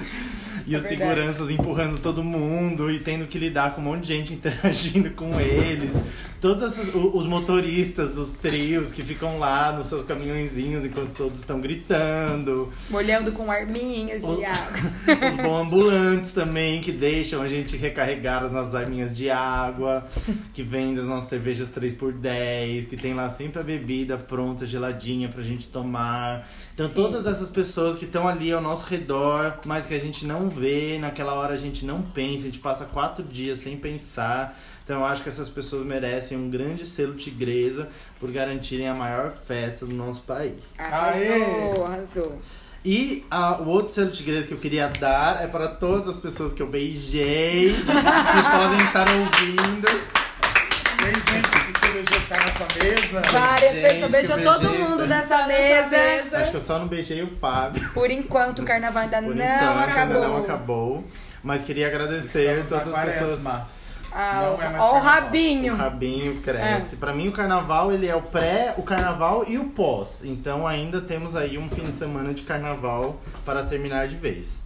E os verdade. seguranças empurrando todo mundo e tendo que lidar com um monte de gente interagindo com eles. Todos esses, os motoristas dos trios que ficam lá nos seus caminhõezinhos enquanto todos estão gritando. Molhando com arminhas de O- água. Os ambulantes também, que deixam a gente recarregar as nossas arminhas de água, que vendem as nossas cervejas 3x10, que tem lá sempre a bebida pronta, geladinha pra gente tomar. Então Sim. todas essas pessoas que estão ali ao nosso redor, mas que a gente não vê, naquela hora a gente não pensa, a gente passa quatro dias sem pensar. Então eu acho que essas pessoas merecem um grande selo tigresa por garantirem a maior festa do nosso país. Arrasou, arrasou. E ah, o outro selo tigresa que eu queria dar é para todas as pessoas que eu beijei, que podem estar ouvindo. Tem gente que você beijou que tá nessa mesa. Várias Gente, pessoas, beijou todo beijei. mundo dessa Tá nessa mesa. Acho que eu só não beijei o Fábio. Por enquanto, o carnaval ainda Por não enquanto, acabou. Ainda não acabou. Mas queria agradecer Estamos todas as pessoas. quaresma. Ah, Não é mais ó o rabinho. O rabinho É. cresce. Pra mim, o carnaval, ele é o pré, o carnaval e o pós. Então, ainda temos aí um fim de semana de carnaval para terminar de vez.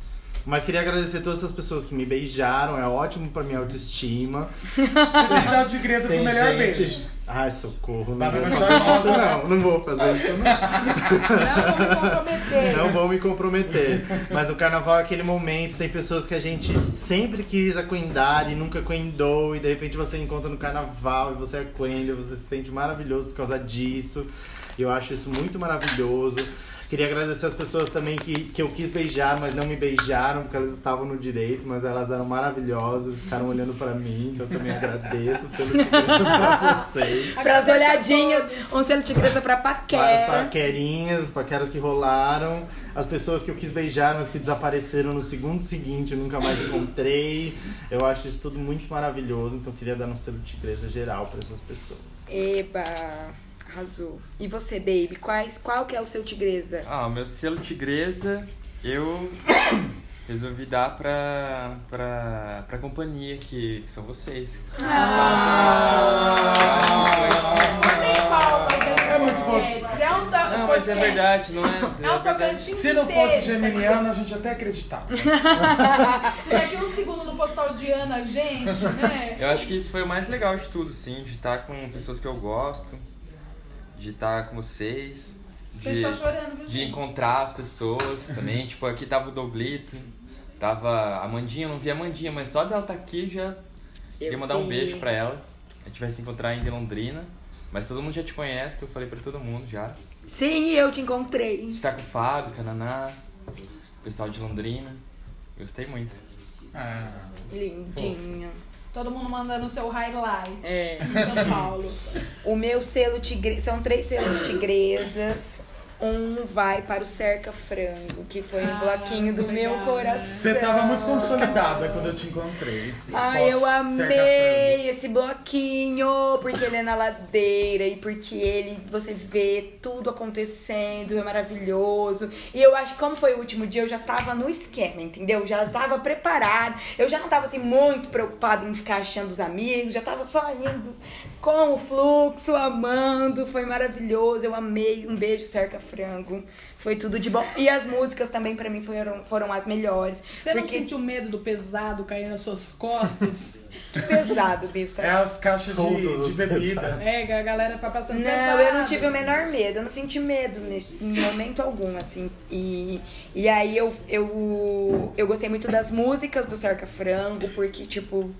Mas queria agradecer todas as pessoas que me beijaram. É ótimo pra minha autoestima. Você tem que dar o de igreja pro Tem melhor gente... beijo. Ai, socorro. Não vou fazer isso, não. Não vou fazer isso, não. Não vou me comprometer. Não vou me comprometer. Mas o carnaval é aquele momento, tem pessoas que a gente sempre quis aquendar e nunca aquendou, e de repente você encontra no carnaval e você aquenda, você se sente maravilhoso por causa disso. Eu acho isso muito maravilhoso. Queria agradecer as pessoas também que, que eu quis beijar, mas não me beijaram, porque elas estavam no direito, mas elas eram maravilhosas, ficaram olhando pra mim, então eu também agradeço o selo de pra vocês. Pras olhadinhas, um selo tigresa pra Para as paquera. paquerinhas, as paqueras que rolaram, as pessoas que eu quis beijar, mas que desapareceram no segundo seguinte, eu nunca mais encontrei. Eu acho isso tudo muito maravilhoso, então eu queria dar um selo tigresa geral para essas pessoas. Eba, arrasou. E você, baby, quais, qual que é o seu tigresa? Ah, o meu selo tigresa eu resolvi dar pra, pra, pra companhia, que são vocês. É muito fofo. É um da- Não, mas é verdade, não é? É um É verdade. tocantins Se não fosse inteiro. geminiano, a gente até acreditava. Se daqui um segundo não fosse tal de Ana, gente, né? Eu acho que isso foi o mais legal de tudo, sim, de estar com pessoas que eu gosto, de estar com vocês, de, chorando, viu, de gente? encontrar as pessoas também. Tipo, aqui tava o Douglito, tava a Amandinha, eu não vi a Amandinha, mas só dela estar aqui já queria mandar um vi. beijo pra ela. A gente vai se encontrar ainda em Londrina, mas todo mundo já te conhece, que eu falei pra todo mundo já. Sim, eu te A encontrei. gente tá com o Fábio, com a Naná, o pessoal de Londrina. Gostei muito. Ah, Lindinho. Todo mundo mandando o seu highlight É. em São Paulo. O meu selo tigre... São três selos tigresas. Um vai para o Cerca Frango, que foi um Ah, bloquinho do legal. meu coração. você tava muito consolidada quando eu te encontrei. Ai, eu amei esse bloquinho, porque ele é na ladeira e porque ele você vê tudo acontecendo, é maravilhoso. E eu acho que como foi o último dia, eu já tava no esquema, entendeu? Já tava preparada. Eu já não tava assim muito preocupada em ficar achando os amigos, já tava só indo com o fluxo, amando, foi maravilhoso. Eu amei. Um beijo, Cerca Frango. Foi tudo de bom. E as músicas também pra mim foram, foram as melhores. Você não porque sentiu medo do pesado cair nas suas costas? que pesado, Bicho. É as caixas de, de bebida. É, que a galera tá passando Não, pesado. eu não tive o menor medo, eu não senti medo nesse em momento algum, assim. E, e aí eu, eu, eu gostei muito das músicas do Cerca Frango, porque, tipo,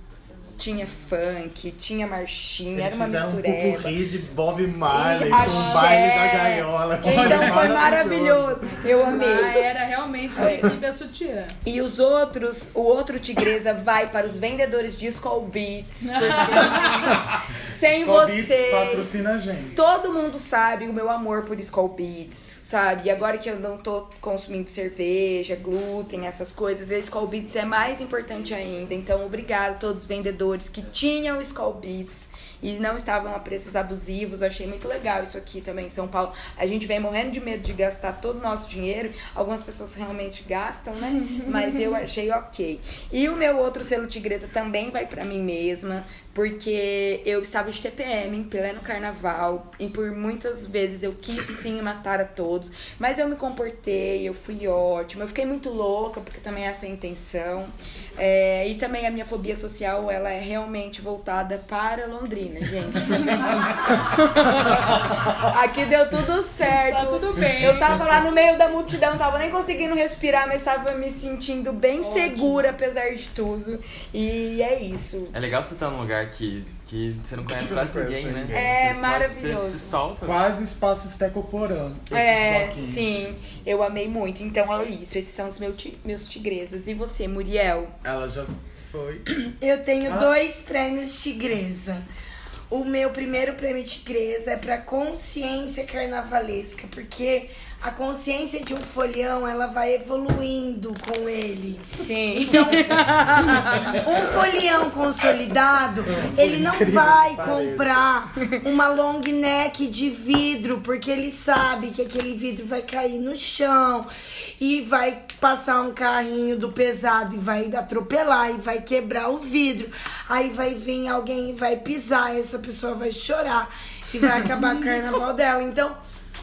tinha funk, tinha marchinha, Eles era uma um mistureba. pupurri de Bob Marley E com o baile da gaiola. Então foi maravilhoso. Eu Ah, amei. era realmente uma equipe a sutiã. E os outros, o outro Tigresa vai para os vendedores de Skull Beats. Porque, sem Skull Beats vocês. patrocina a gente. Todo mundo sabe o meu amor por Skull Beats, sabe? E agora que eu não tô consumindo cerveja, glúten, essas coisas, a Skull Beats é mais importante ainda. Então, obrigado a todos os vendedores que tinham Skull Beats e não estavam a preços abusivos. Eu achei muito legal isso aqui também em São Paulo. A gente vem morrendo de medo de gastar todo o nosso dinheiro. Algumas pessoas realmente gastam, né? Mas eu achei ok. E o meu outro selo tigresa também vai pra mim mesma, porque eu estava de TPM em pleno carnaval e por muitas vezes eu quis sim matar a todos, mas eu me comportei, eu fui ótima, eu fiquei muito louca, porque também essa é a intenção. É, e também a minha fobia social, ela é realmente voltada para Londrina, gente. Aqui deu tudo certo. Tá tudo bem. Eu tava lá no meio da multidão, não tava nem conseguindo respirar, mas tava me sentindo bem segura, apesar de tudo. E é isso. É legal você estar num lugar que, que você não conhece quase ninguém, né? É Você pode- maravilhoso. Você se solta. Quase espaço estecoporão. esses É, bloquinhos. sim, eu amei muito. Então é isso, esses são os meus, meus tigresas. E você, Muriel? Ela já foi. Eu tenho Ah. dois prêmios Tigresa. O meu primeiro prêmio Tigresa é pra consciência carnavalesca, porque a consciência de um folião, ela vai evoluindo com ele. Sim. Um folião consolidado, ele não vai comprar uma long neck de vidro, porque ele sabe que aquele vidro vai cair no chão e vai passar um carrinho do pesado e vai atropelar e vai quebrar o vidro. Aí vai vir alguém e vai pisar, e essa pessoa vai chorar e vai acabar o carnaval dela. Então,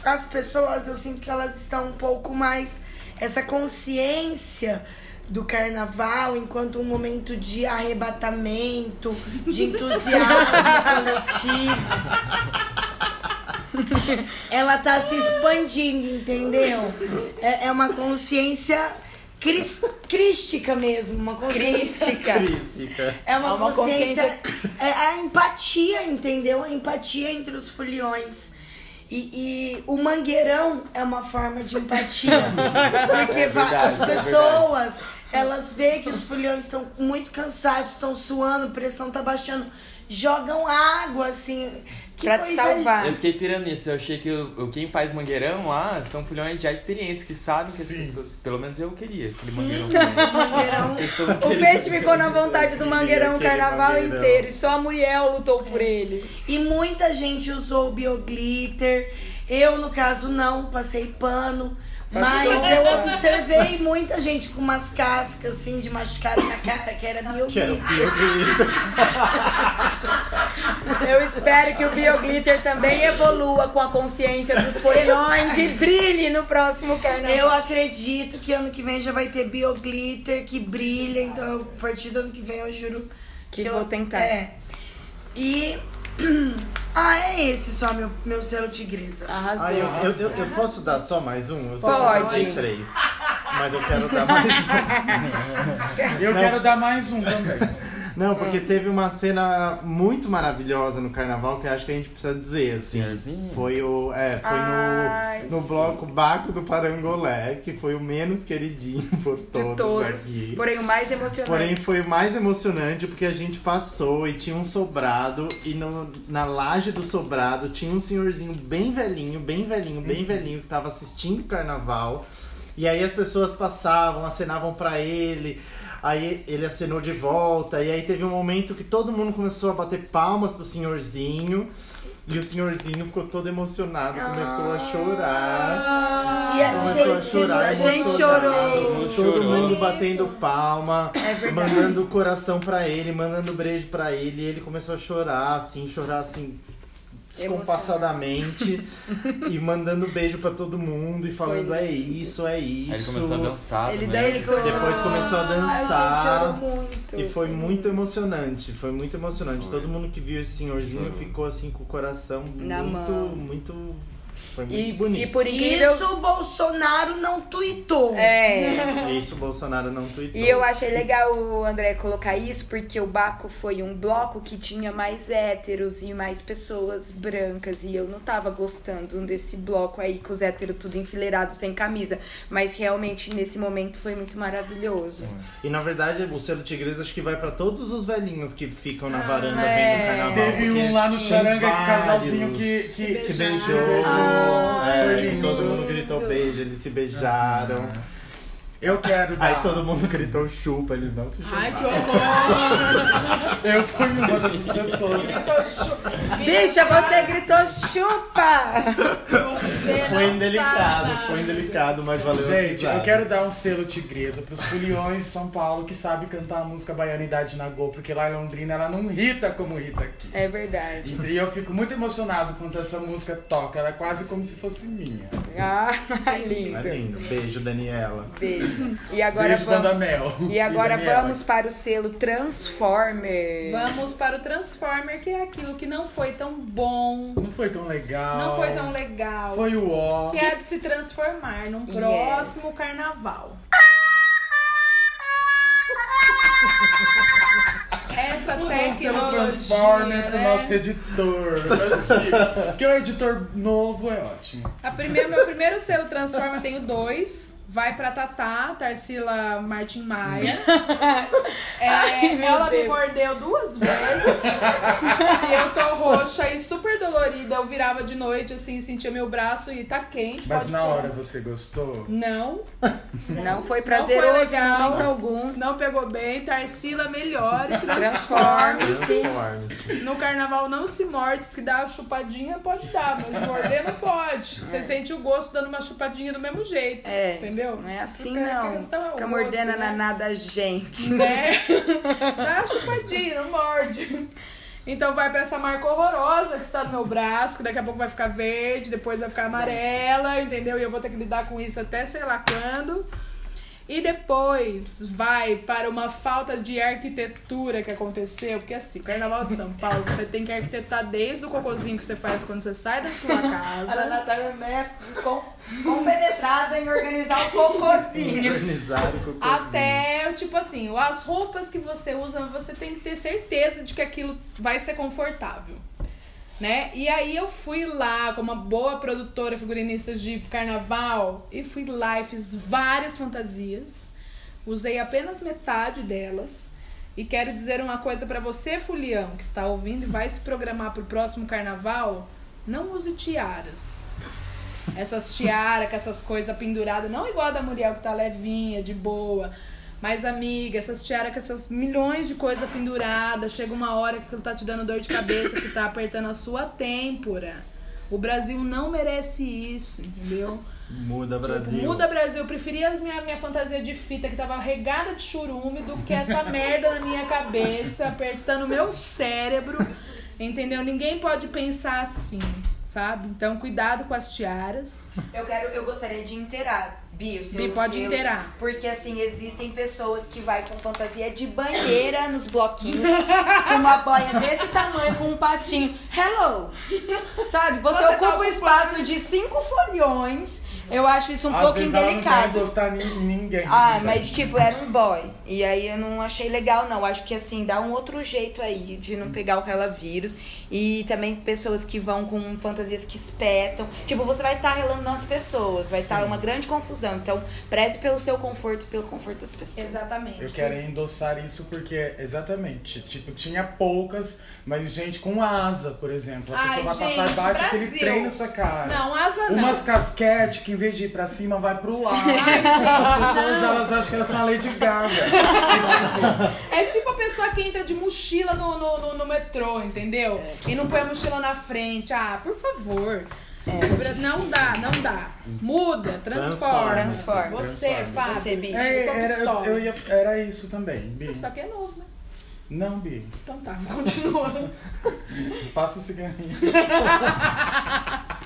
as pessoas, eu sinto que elas estão um pouco mais essa consciência do carnaval enquanto um momento de arrebatamento, de entusiasmo coletivo. Ela tá se expandindo, entendeu? É, é uma consciência cris, crística mesmo, uma consciência Crística. Crística. é uma, É uma consciência. É a empatia, entendeu? A empatia entre os foliões. E, e o mangueirão é uma forma de empatia. porque va- verdade, as é pessoas, elas veem que os foliões estão muito cansados, estão suando, a pressão tá baixando. Jogam água, assim. Que Pra te salvar. Eu fiquei pirando nisso, eu achei que o, o- quem faz mangueirão lá são filhões já experientes, que sabem que as pessoas. Pelo menos eu queria aquele Sim, mangueirão mangueirão. O peixe ficou na vontade do mangueirão o carnaval mangueirão. inteiro. E só a Muriel lutou por ele. E muita gente usou o bioglitter. Eu, no caso, não, passei pano. Mas eu observei muita gente com umas cascas assim de machucado na cara, que era Que era o bioglitter. Eu espero que o Bioglitter também evolua com a consciência dos folhões e brilhe no próximo carnaval. Eu acredito que ano que vem já vai ter bioglitter que brilha, então a partir do ano que vem eu juro Que eu vou tentar. É. E. Ah, é esse só meu, meu selo tigresa. Arrasou. Ah, eu, eu, eu, eu posso dar só mais um? Eu sei Pode. eu três. Mas eu quero dar mais um. Eu Não. quero dar mais um também. Não, porque teve uma cena muito maravilhosa no carnaval que eu acho que a gente precisa dizer, assim. Senhorzinho? Foi o. É, foi Ai, no, no sim. bloco Baco do Parangolé, que foi o menos queridinho por de todos, todos. aqui. Porém, o mais emocionante. Porém, foi o mais emocionante porque a gente passou e tinha um sobrado, e no- na laje do sobrado tinha um senhorzinho bem velhinho, bem velhinho, bem velhinho, que tava assistindo o carnaval. E aí as pessoas passavam, acenavam pra ele, aí ele acenou de volta, e aí teve um momento que todo mundo começou a bater palmas pro senhorzinho. E o senhorzinho ficou todo emocionado, começou a chorar. E a Começou a gente, chorar, a gente chorou. Todo mundo batendo palma, É mandando coração pra ele, mandando beijo pra ele. E ele começou a chorar, assim, chorar assim, descompassadamente. e mandando beijo pra todo mundo e falando: Foi é isso, é isso. Aí ele começou a dançar Ele também. dançou. Depois começou a A gente dançar. muito. E foi muito emocionante, foi muito emocionante. Todo mundo que viu esse senhorzinho ficou assim com o coração Na muito, mão. muito. Foi muito E, bonito. e por incrível. Isso o Bolsonaro não tuitou. É. Isso o Bolsonaro não tweetou. E eu achei legal o André colocar isso, porque o Baco foi um bloco que tinha mais héteros e mais pessoas brancas. E eu não tava gostando desse bloco aí, com os héteros tudo enfileirados sem camisa. Mas realmente nesse momento foi muito maravilhoso. E na verdade, o selo tigresa acho que vai pra todos os velhinhos que ficam na varanda é. vendo o carnaval. Teve um lá no Charanga, vários casalzinho que, que, que Que beijou. Ah, é, todo mundo gritou beijo, eles se beijaram. Eu quero dar. Aí todo mundo gritou chupa, eles não se chuparam. Ai, que horror! Eu fui uma dessas pessoas. Bicha, você gritou chupa! Você Foi indelicado, sabe. foi indelicado, mas valeu a Gente, eu quero dar um selo tigresa pros foliões de São Paulo que sabem cantar a música Baianidade na Go, porque lá em Londrina ela não irrita como irrita aqui. É verdade. E eu fico muito emocionado quando essa música toca, ela é quase como se fosse minha. Ah, É lindo. lindo. Beijo, Daniela. Beijo. E agora Beijo, vamos. Mel. E agora vamos para o selo Transformer. Vamos para o Transformer, que é aquilo que não foi tão bom, Não foi tão legal. não foi tão legal. Foi o ó. Que é de se transformar num Yes. próximo carnaval. Essa selo tecnologia, Transformer pro né? nosso editor. Porque o editor novo é ótimo. A primeira, meu primeiro selo Transformer, eu tenho dois. Vai pra Tatá, Tarsila Martin Maia. É, Ai, ela me Deus. mordeu duas vezes. e eu tô roxa e super dolorida. Eu virava de noite, assim, sentia meu braço e tá quente. Mas na pôr. hora você gostou? Não, Não foi Não prazeroso foi em legal. momento algum. não pegou bem. Tarsila melhore, Transforme-se. Transforme-se. No carnaval não se morde, se dá uma chupadinha pode dar, mas morder não pode. Você sente o gosto dando uma chupadinha do mesmo jeito. É, Entendeu? Não é assim, não. é o Fica mordendo né? na nada, gente. Né? Dá uma chupadinha, não morde. Então vai pra essa marca horrorosa que está no meu braço, que daqui a pouco vai ficar verde, depois vai ficar amarela, entendeu? E eu vou ter que lidar com isso até sei lá quando. E depois vai para uma falta de arquitetura que aconteceu, porque assim, o Carnaval de São Paulo, você tem que arquitetar desde o cocôzinho que você faz quando você sai da sua A casa. Natália né, ficou compenetrada em organizar o cocôzinho. Organizar o cocôzinho. Até, tipo assim, as roupas que você usa, você tem que ter certeza de que aquilo vai ser confortável. Né? E aí eu fui lá como uma boa produtora figurinista de carnaval e fui lá e fiz várias fantasias. Usei apenas metade delas. E quero dizer uma coisa pra você, Fulião, que está ouvindo e vai se programar pro próximo carnaval, não use tiaras. Essas tiaras com essas coisas penduradas, não igual a da Muriel que tá levinha, de boa. Mas, amiga, essas tiaras com essas milhões de coisas penduradas, chega uma hora que aquilo tá te dando dor de cabeça, que tá apertando a sua têmpora. O Brasil não merece isso, entendeu? Muda Brasil. Tipo, muda Brasil. Eu preferia as minha, minha fantasia de fita que tava regada de churume do que essa merda na minha cabeça, apertando o meu cérebro. Entendeu? Ninguém pode pensar assim, sabe? Então, cuidado com as tiaras. Eu quero, eu gostaria de inteirar. Bi, o seu Bi, pode inteirar. Porque assim, existem pessoas que vai com fantasia de banheira nos bloquinhos, com uma boia desse tamanho, com um patinho. Hello! Sabe? Você, Você tá ocupa o ocupando. espaço de cinco folhões. Eu acho isso um Às pouquinho vezes ela não em ninguém. Ah, mas tipo, era um boy. E aí eu não achei legal, não. Acho que assim, dá um outro jeito aí de não pegar o relavírus. E também pessoas que vão com fantasias que espetam. Tipo, você vai estar relando nas pessoas. Vai estar Sim. uma grande confusão. Então, preze pelo seu conforto e pelo conforto das pessoas. Exatamente. Eu quero endossar isso porque, exatamente, tipo, tinha poucas, mas gente com asa, por exemplo. A Ai, pessoa vai gente, passar e bate aquele Brasil. trem na sua cara. Não, asa não. Umas casquete que vez de ir pra cima vai pro lado. As pessoas elas acham que elas são a Lady Gaga. É tipo a pessoa que entra de mochila no, no, no, no metrô, entendeu? E não põe a mochila na frente. Ah, por favor. não dá, não dá. Muda, transforma. Transforma. Você. Fábio. Você, bicho. É, era, eu, eu ia, era isso também, Bi. Isso aqui é novo, né? Não, Bi. Então tá, continua. Passa o cigarrinho.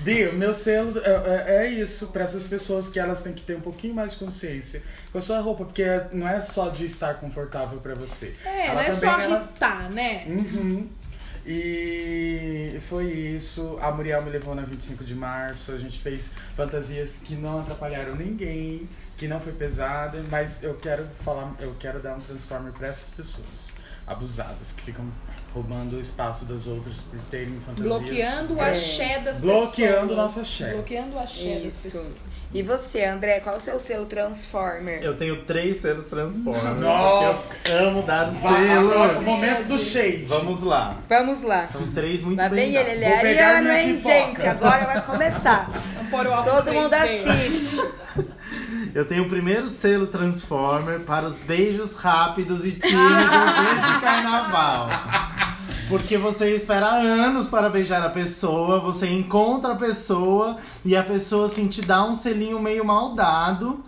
Bi, o meu selo é, é- é isso, pra essas pessoas que elas têm que ter um pouquinho mais de consciência com a sua roupa, porque não é só de estar confortável pra você. É, Ela não é só ela- irritar, né? Uhum. E foi isso. A Muriel me levou na 25 de março. A gente fez fantasias que não atrapalharam ninguém, que não foi pesada, mas eu quero falar, eu quero dar um transformer pra essas pessoas abusadas que ficam roubando o espaço das outras por terem fantasias. Bloqueando o É. axé das Bloqueando pessoas. nosso axé. Bloqueando o axé das Isso. pessoas. E você, André, qual é o seu selo Transformer? Eu tenho três selos Transformers. Nossa! Eu amo dar os Vai, agora, o selos. momento do shade. Vamos lá. Vamos lá. São três muito Lá bem vem ele, dados. ele é Vou pegar ariano, minha hein, pipoca. gente? Agora vai começar. Vamos pôr o óculos Todo mundo 3D. assiste. Eu tenho o primeiro selo Transformer para os beijos rápidos e tímidos desse carnaval. Porque você espera anos para beijar a pessoa, você encontra a pessoa e a pessoa assim te dá um selinho meio mal dado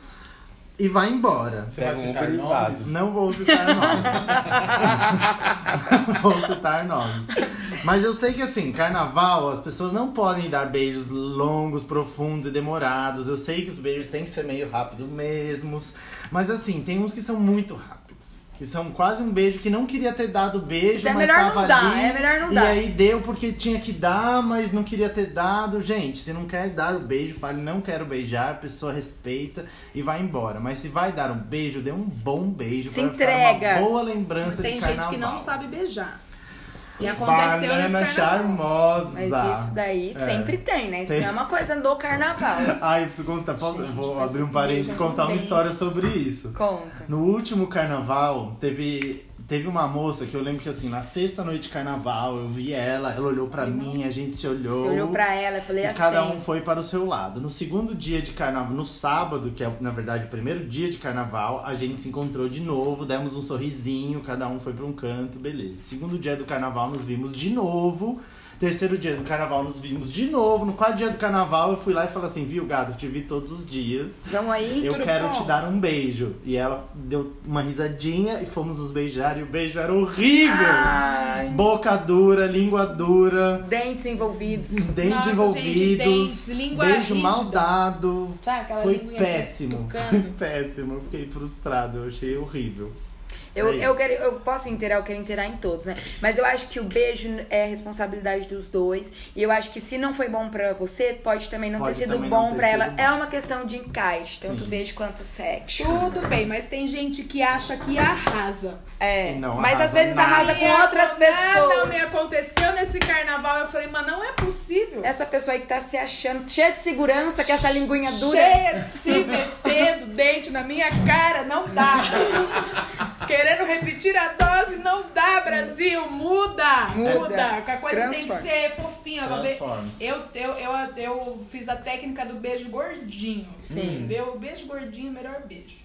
e vai embora. Você vai Pega um citar e nomes? Não vou citar nomes. não vou citar nomes. Mas eu sei que assim, carnaval, as pessoas não podem dar beijos longos, profundos e demorados. Eu sei que os beijos têm que ser meio rápidos mesmos. Mas assim, tem uns que são muito rápidos. Que são quase um beijo que não queria ter dado beijo, Então é mas melhor tava não dar, ali. é melhor não e dar. aí deu porque tinha que dar, mas não queria ter dado. Gente, se não quer dar o beijo, fale não quero beijar, a pessoa respeita e vai embora. Mas se vai dar um beijo, dê um bom beijo. Se entrega. Uma boa lembrança Tem de gente carnaval. que não sabe beijar. E aconteceu Banana charmosa. Mas isso daí É. sempre tem, né? Isso Tem. não é uma coisa do carnaval. Ai, eu preciso contar. Posso, eu vou abrir um parênteses e contar uma história sobre isso. Conta. No último carnaval, teve, teve uma moça que eu lembro que assim, na sexta noite de carnaval, eu vi ela, ela olhou pra mim, a gente se olhou. Você olhou pra ela e falei E assim. cada um foi para o seu lado. No segundo dia de carnaval, no sábado, que é na verdade o primeiro dia de carnaval, a gente se encontrou de novo, demos um sorrisinho, cada um foi para um canto, beleza. Segundo dia do carnaval, nos vimos de novo. Terceiro dia do carnaval, nos vimos de novo. No quarto dia do carnaval, eu fui lá e falei assim: Viu, gato, eu te vi todos os dias. Vamos aí? Eu quero bom? te dar um beijo. E ela deu uma risadinha e fomos nos beijar. E o beijo era horrível. Ai. Boca dura, língua dura, Dentes envolvidos. dentes Nossa, envolvidos, gente, dentes, língua beijo rígida. mal dado. Sabe aquela Foi péssimo. Foi péssimo. Eu fiquei frustrado. Eu achei horrível. Eu, É eu, quero, eu posso inteirar, eu quero inteirar em todos, né? Mas eu acho que o beijo é responsabilidade dos dois. E eu acho que se não foi bom pra você, pode também não Pode ter sido não bom pra ela. bom. É uma questão de encaixe, tanto Sim. beijo quanto sexo. Tudo bem, mas tem gente que acha que arrasa. É. Não Mas às arrasa vezes nada. arrasa com E outras a- me pessoas. aconteceu nesse carnaval. Eu falei, mas não é possível. Essa pessoa aí que tá se achando cheia de segurança, que essa linguinha dura. Cheia de se metendo dente na minha cara, não dá. Querendo repetir a dose, não dá, Brasil. Muda, muda. Que a coisa tem que ser fofinha. Eu, eu, eu, eu fiz a técnica do beijo gordinho. Sim. Entendeu? O beijo gordinho é o melhor beijo.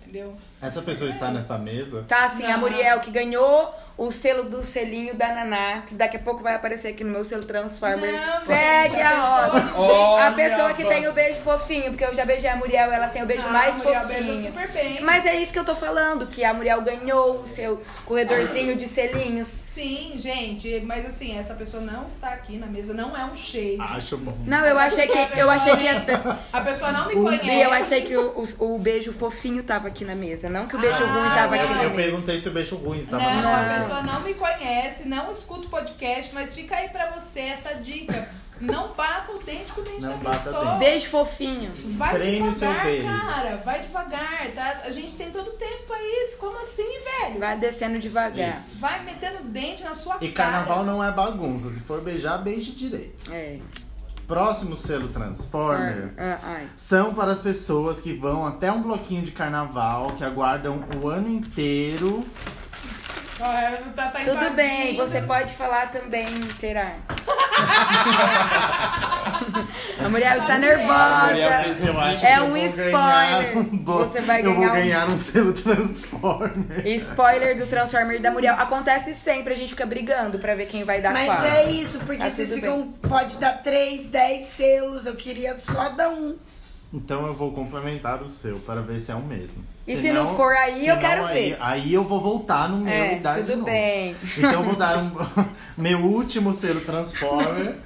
Entendeu? Essa pessoa está nessa mesa. Tá assim, a Não. Muriel que ganhou o selo do selinho da Naná, que daqui a pouco vai aparecer aqui no meu selo Transformer. Não, Segue a a roda. Olha, a pessoa que tem o beijo fofinho, porque eu já beijei a Muriel, ela tem o beijo Ah, mais a Muriel beija fofinho. super bem. Mas é isso que eu tô falando, que a Muriel ganhou o seu corredorzinho de selinhos. Sim, gente, mas assim, essa pessoa não está aqui na mesa, não é um shade. Acho bom. Não, eu achei que eu achei que as pessoas A pessoa não me conhece. e eu achei que o, o, o beijo fofinho tava aqui na mesa, não que o beijo ruim tava aqui na eu mesa. perguntei se o beijo ruim estava Não, na a pessoa não me conhece, não escuta o podcast, mas fica aí pra você essa dica. Não bata o dente com o dente Não da pessoa. Beijo fofinho. Vai Treine o seu devagar, beijo. cara. Vai devagar, tá? A gente tem todo o tempo pra isso. Como assim, velho? Vai descendo devagar. Isso. Vai metendo dente na sua E cara. carnaval não é bagunça. Se for beijar, beije direito. É. Próximo selo Transformer. Ah, ai. São para as pessoas que vão até um bloquinho de carnaval, que aguardam o ano inteiro. Ela tá, tá Tudo bem, você pode falar também, Terar. A Muriel está Muriel nervosa. É um spoiler. ganhar um Você vai Eu vou ganhar um- ganhar um selo Transformer. Spoiler do Transformer da Muriel. Acontece sempre, a gente fica brigando pra ver quem vai dar Mas qual. é isso, porque Tá vocês ficam. Pode dar 3, 10 selos. Eu queria só dar um. Então eu vou complementar o seu para ver se é o mesmo. E se não for aí, eu quero aí, ver. Aí eu vou voltar no meu É, e dar de tudo novo. bem. Então eu vou dar um, meu último selo Transformer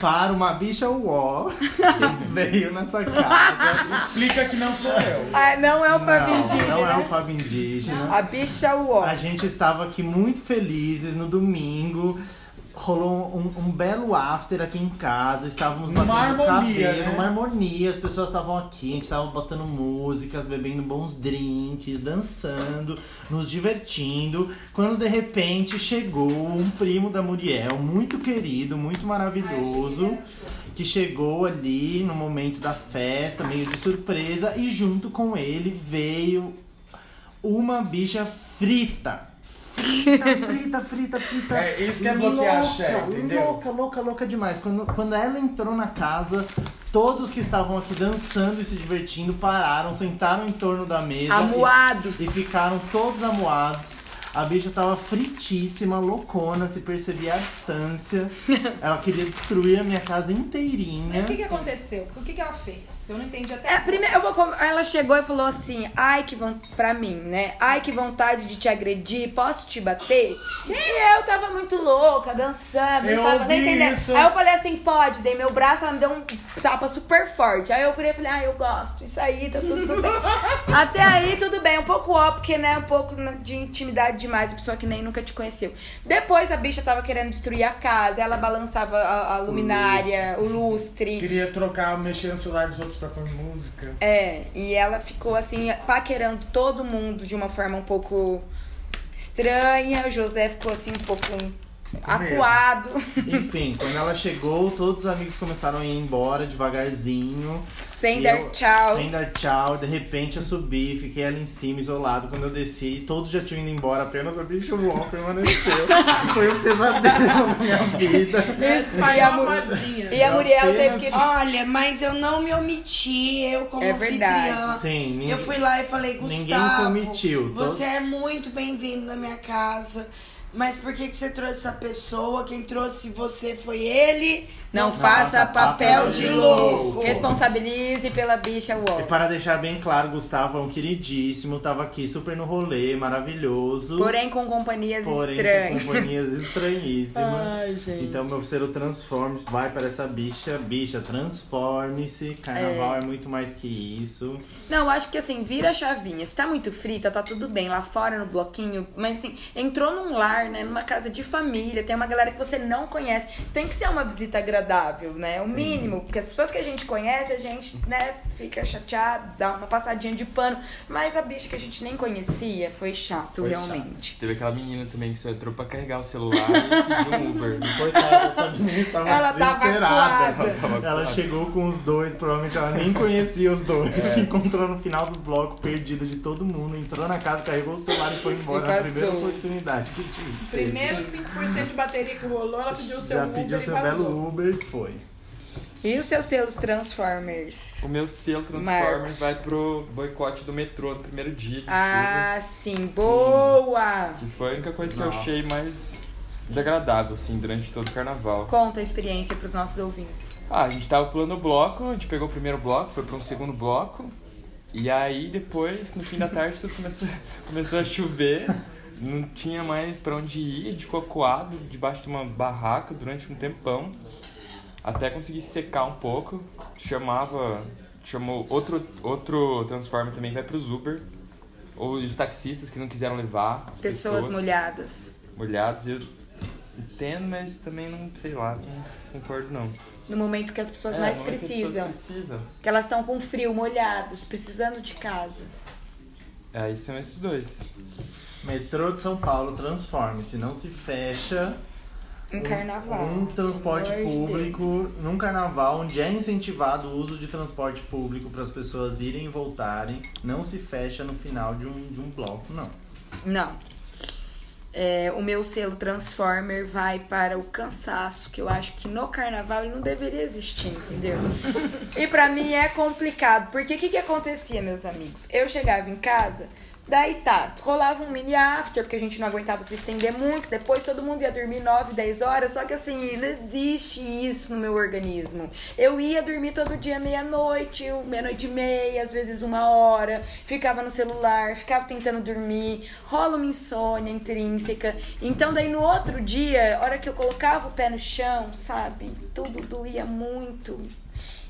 para uma bicha uó que veio nessa casa. Explica que não sou eu. Ah, não é o Fábio Não, Indígena. não é o Fábio Indígena. A bicha uó. A gente estava aqui muito felizes no domingo. Rolou um, um belo after aqui em casa, estávamos Uma batendo harmonia, cabelo, né? uma harmonia, as pessoas estavam aqui, a gente estava botando músicas, bebendo bons drinks, dançando, nos divertindo. Quando de repente chegou um primo da Muriel, muito querido, muito maravilhoso, que chegou ali no momento da festa, meio de surpresa, e junto com ele veio uma bicha frita. Frita, frita, frita, frita. É, isso que é bloquear a Louca, Cher, entendeu? Louca, louca, louca demais. Quando, quando ela entrou na casa, todos que estavam aqui dançando e se divertindo pararam, sentaram em torno da mesa. Amuados. E, e ficaram todos amuados. A bicha tava fritíssima, loucona, se percebia à distância. Ela queria destruir a minha casa inteirinha. Mas o que, que aconteceu? O que, que ela fez? Eu não entendi até É, primeiro, eu vou ela chegou e falou assim: ai, que vontade. Pra mim, né? Ai, que vontade de te agredir, posso te bater? E eu tava muito louca, dançando, Eu não tava nem ouvi entendendo. isso. Aí eu falei assim: pode, dei meu braço, ela me deu um tapa super forte. Aí eu virei e falei: ah, eu gosto, isso aí, tá tudo, tudo bem. Até aí, tudo bem, um pouco ó, porque, né, um pouco de intimidade demais, a pessoa que nem nunca te conheceu. Depois a bicha tava querendo destruir a casa, ela balançava a, a luminária, o lustre. Queria trocar, mexer no celular dos outros pôr música. É, e ela ficou assim, paquerando todo mundo de uma forma um pouco estranha. O José ficou assim um pouco acuado. Enfim, quando ela chegou, todos os amigos começaram a ir embora devagarzinho. Sem dar eu- tchau. Sem dar tchau. De repente eu subi, fiquei ali em cima, isolado. Quando eu desci, todos já tinham ido embora, apenas a bicha Wall permaneceu. Foi um pesadelo na minha vida. Isso, e a, uma Mu- modinha. e a Muriel teve apenas- que. Olha, mas eu não me omiti, eu como É verdade. Sim, ninguém- Eu fui lá e falei, ninguém Gustavo, se omitiu, você todos- é muito bem-vindo na minha casa. Mas por que, que você trouxe essa pessoa? Quem trouxe você foi ele. Não, faça papel de louco. louco. Responsabilize pela bicha E Wall. para deixar bem claro, Gustavo é um queridíssimo, tava aqui super no rolê, maravilhoso. Porém, com companhias Porém, estranhas. com companhias estranhíssimas. Ai, gente. Então, meu selo transforme, vai para essa bicha. Bicha, transforme-se. Carnaval é. muito mais que isso. Não, eu acho que assim, vira a chavinha. Se tá muito frita, tá tudo bem. Lá fora, no bloquinho. Mas assim, entrou num lar, né? Numa casa de família. Tem uma galera que você não conhece. Isso tem que ser uma visita agradável, né? O mínimo. Porque as pessoas que a gente conhece, a gente, né, fica chateado, dá uma passadinha de pano. Mas a bicha que a gente nem conhecia foi chato, Foi realmente. Teve aquela menina também que só entrou pra carregar o celular e pediu um Uber. Coitada, essa menina tava Ela tava desesperada. Tava Ela acuada. chegou com os dois, provavelmente ela nem conhecia os dois. É. Se encontrou no final do bloco, perdida de todo mundo. Entrou na casa, carregou o celular e foi embora na primeira oportunidade que tive. Primeiro 5% de bateria que rolou, ela pediu o seu Já Uber pediu e seu vazou. belo Uber e foi. E os seus selos Transformers? O meu selo Marcos. Transformers vai pro boicote do metrô no primeiro dia Ah, sim. Boa! Que foi a única coisa que eu Nossa. achei mais desagradável, assim, durante todo o carnaval. Conta a experiência pros nossos ouvintes. Ah, a gente tava pulando o bloco, a gente pegou o primeiro bloco, foi pra um segundo bloco. E aí depois, no fim da tarde, tudo começou, começou a chover. Não tinha mais pra onde ir, a gente ficou coado debaixo de uma barraca durante um tempão. Até conseguir secar um pouco. Chamava. Chamou outro, outro Transformer também, vai pros Uber. Ou os taxistas que não quiseram levar as Pessoas, pessoas molhadas. molhados. Eu entendo, mas também não, sei lá, não concordo não. No momento que as pessoas É, mais momento que precisam. precisam. Que elas estão com frio, molhadas, precisando de casa. Aí são esses dois. Metrô de São Paulo, transforme-se. Não se fecha Um carnaval. um transporte público num carnaval onde é incentivado o uso de transporte público para as pessoas irem e voltarem. Não se fecha no final de um, de um bloco, não. Não. É, o meu selo Transformer vai para o cansaço, que eu acho que no carnaval ele não deveria existir, entendeu? e pra mim é complicado, porque o que, que acontecia, meus amigos? Eu chegava em casa, daí tá, rolava um mini after, porque a gente não aguentava se estender muito, depois todo mundo ia dormir 9, 10 horas, só que assim, não existe isso no meu organismo. Eu ia dormir todo dia meia-noite, meia-noite e meia, às vezes uma hora, ficava no celular, ficava tentando dormir, rola uma insônia intrínseca. Então daí no outro dia, hora que eu colocava o pé no chão, sabe, tudo doía muito.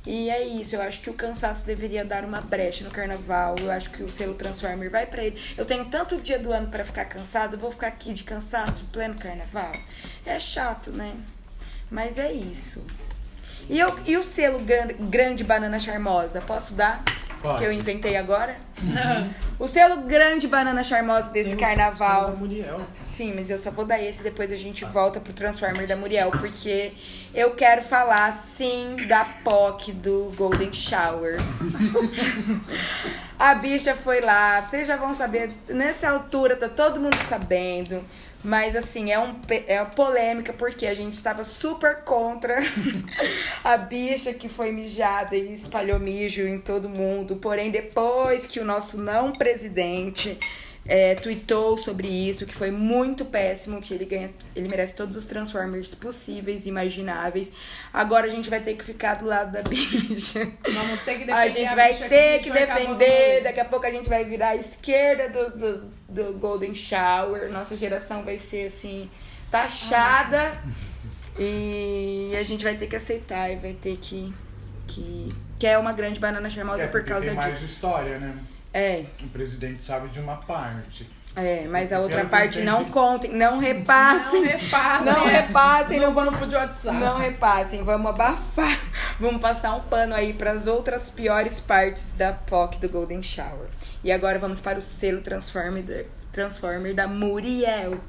E é isso, eu acho que o cansaço deveria dar uma brecha no carnaval. Eu acho que o selo Transformer vai pra ele. Eu tenho tanto dia do ano pra ficar cansada, eu vou ficar aqui de cansaço pleno carnaval. É chato, né? Mas é isso. E, eu, e o selo gran- Grande Banana Charmosa, posso dar? Pode. Que eu inventei agora? o selo Grande Banana Charmosa desse Tem carnaval. da Muriel. Sim, mas eu só vou dar esse depois a gente volta pro Transformer da Muriel, porque eu quero falar sim da POC do Golden Shower. a bicha foi lá, vocês já vão saber, nessa altura tá todo mundo sabendo. Mas assim, é, um, é uma polêmica porque a gente estava super contra a bicha que foi mijada e espalhou mijo em todo mundo. Porém, depois que o nosso não presidente é, tweetou sobre isso, que foi muito péssimo, que ele ganha, ele merece todos os Transformers possíveis e imagináveis. Agora a gente vai ter que ficar do lado da bicha. Vamos ter que defender A gente vai bicha ter que e no defender, daqui a pouco a gente vai virar a esquerda do, do, do Golden Shower. Nossa geração vai ser assim, taxada. E a gente vai ter que aceitar e vai ter que. que, que é uma grande banana charmosa É, por causa tem mais disso. história, né? É, O presidente sabe de uma parte. é, mas a outra parte não entendi- contem, não Não repassem. repassem. Não repassem, no não vamos de WhatsApp. Não repassem, vamos abafar. Vamos passar um pano aí para as outras piores partes da POC do Golden Shower. E agora vamos para o selo Transformer, da- Transformer da Muriel.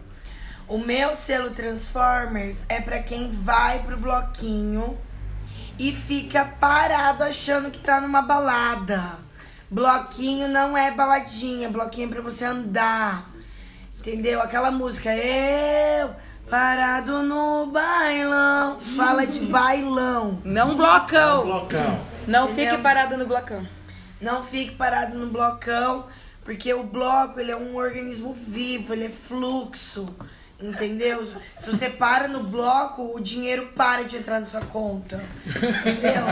O meu selo Transformers é pra quem vai pro bloquinho e fica parado achando que tá numa balada. Bloquinho não é baladinha, bloquinho é pra você andar. Entendeu? Aquela música, eu parado no bailão. Fala de bailão. Não blocão. Blocão. Não Entendeu? fique parado no blocão. Não fique parado no blocão, porque o bloco ele é um organismo vivo, ele é fluxo. Entendeu? Se você para no bloco, o dinheiro para de entrar na sua conta. Entendeu?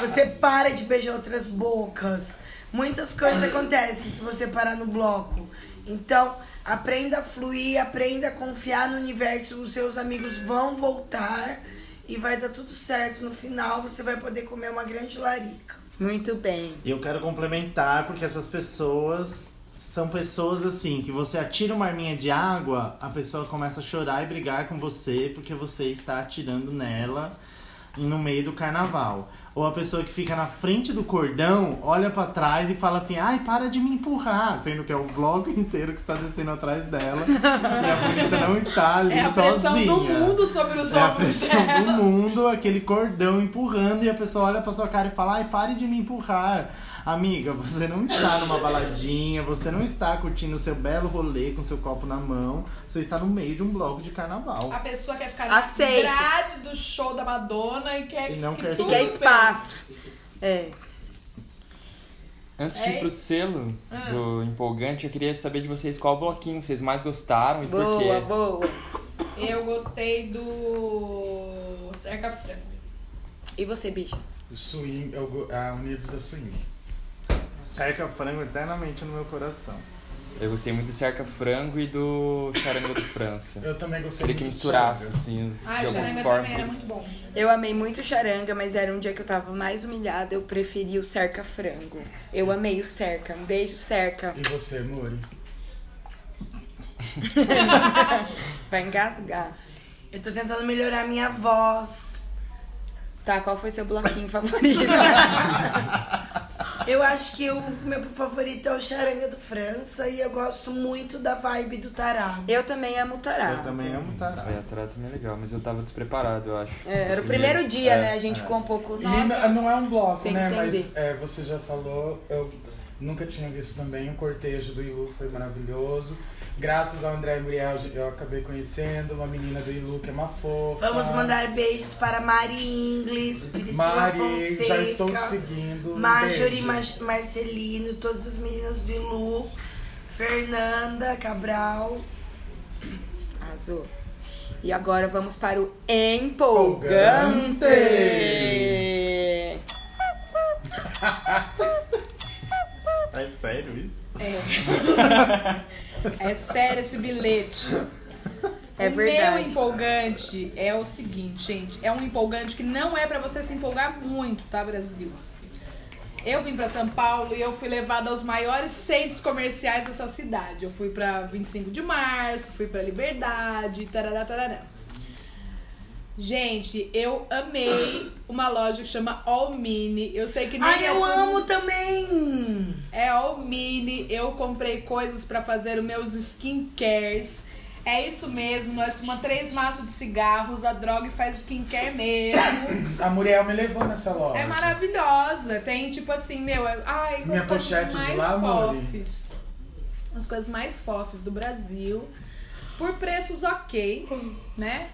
Você para de beijar outras bocas. Muitas coisas acontecem se você parar no bloco. Então, aprenda a fluir, aprenda a confiar no universo. Os seus amigos vão voltar e vai dar tudo certo. No final, você vai poder comer uma grande larica. Muito bem. E eu quero complementar, porque essas pessoas são pessoas assim, que você atira uma arminha de água, a pessoa começa a chorar e brigar com você porque você está atirando nela no meio do carnaval. Ou a pessoa que fica na frente do cordão, olha pra trás e fala assim: ai, para de me empurrar. Sendo que é o bloco inteiro que está descendo atrás dela. e a bonita não está ali É a pressão sozinha. do mundo sobre os É a ombros pressão dela. do mundo, aquele cordão empurrando e a pessoa olha pra sua cara e fala: ai, pare de me empurrar. Amiga, você não está numa baladinha, você não está curtindo o seu belo rolê com seu copo na mão, você está no meio de um bloco de carnaval. A pessoa quer ficar Aceito. na grade do show da Madonna e quer E não que quer tudo quer espaço. É. Antes de ir É pro isso. selo Ah. do empolgante, eu queria saber de vocês qual bloquinho vocês mais gostaram e por Boa, quê. boa. Eu gostei do Cerca Frango. E você, bicha? O swing, eu a Unidos da Swing. Cerca frango eternamente no meu coração. Eu gostei muito do Cerca Frango e do Charanga do França. Eu também gostei Queria que misturasse, assim, Ah, de o alguma Charanga forma. também era muito bom. Eu amei muito charanga, mas era um dia que eu tava mais humilhada. Eu preferi o cerca frango. Eu amei o cerca. Um beijo, cerca. E você, Muri? Vai engasgar. Eu tô tentando melhorar minha voz. Tá, qual foi seu bloquinho favorito? Eu acho que o meu favorito é o Charanga do França e eu gosto muito da vibe do Tará. eu também amo tará. Eu também amo Ah, tará. a Tará também é legal, mas eu tava despreparado, eu acho. É, era o primeiro dia, É, né? A gente é. ficou um pouco. E n- não é um bloco, Sem né? entender. Mas é, você já falou, eu nunca tinha visto também. O cortejo do Ilu foi maravilhoso. Graças ao André Muriel, eu acabei conhecendo uma menina do Ilu que é uma fofa. Vamos mandar beijos para Mari Ingles, Priscila Mari, Fonseca, já estou te seguindo. Um Marjorie. Mar- Marcelino, todas as meninas do Ilu, Fernanda Cabral. Arrasou. E agora vamos para o empolgante. É sério isso? É sério esse bilhete. É o verdade. meu empolgante é o seguinte, gente. É um empolgante que não é pra você se empolgar muito, tá, Brasil? Eu vim pra São Paulo e eu fui levada aos maiores centros comerciais dessa cidade. Eu fui pra 25 de março, fui pra Liberdade, tarará, tarará. Gente, eu amei uma loja que chama All Mini. Eu sei que nem Ai, é eu amo também! é All Mini. Eu comprei coisas pra fazer os meus skincares. É isso mesmo, nós fumamos três maços de cigarros, a droga faz skincare mesmo. A Muriel me levou nessa loja. É maravilhosa. Tem tipo assim, meu, é- ai, Minha as coisas pochete de mais lá, fofes. As coisas mais fofes do Brasil. Por preços ok, né?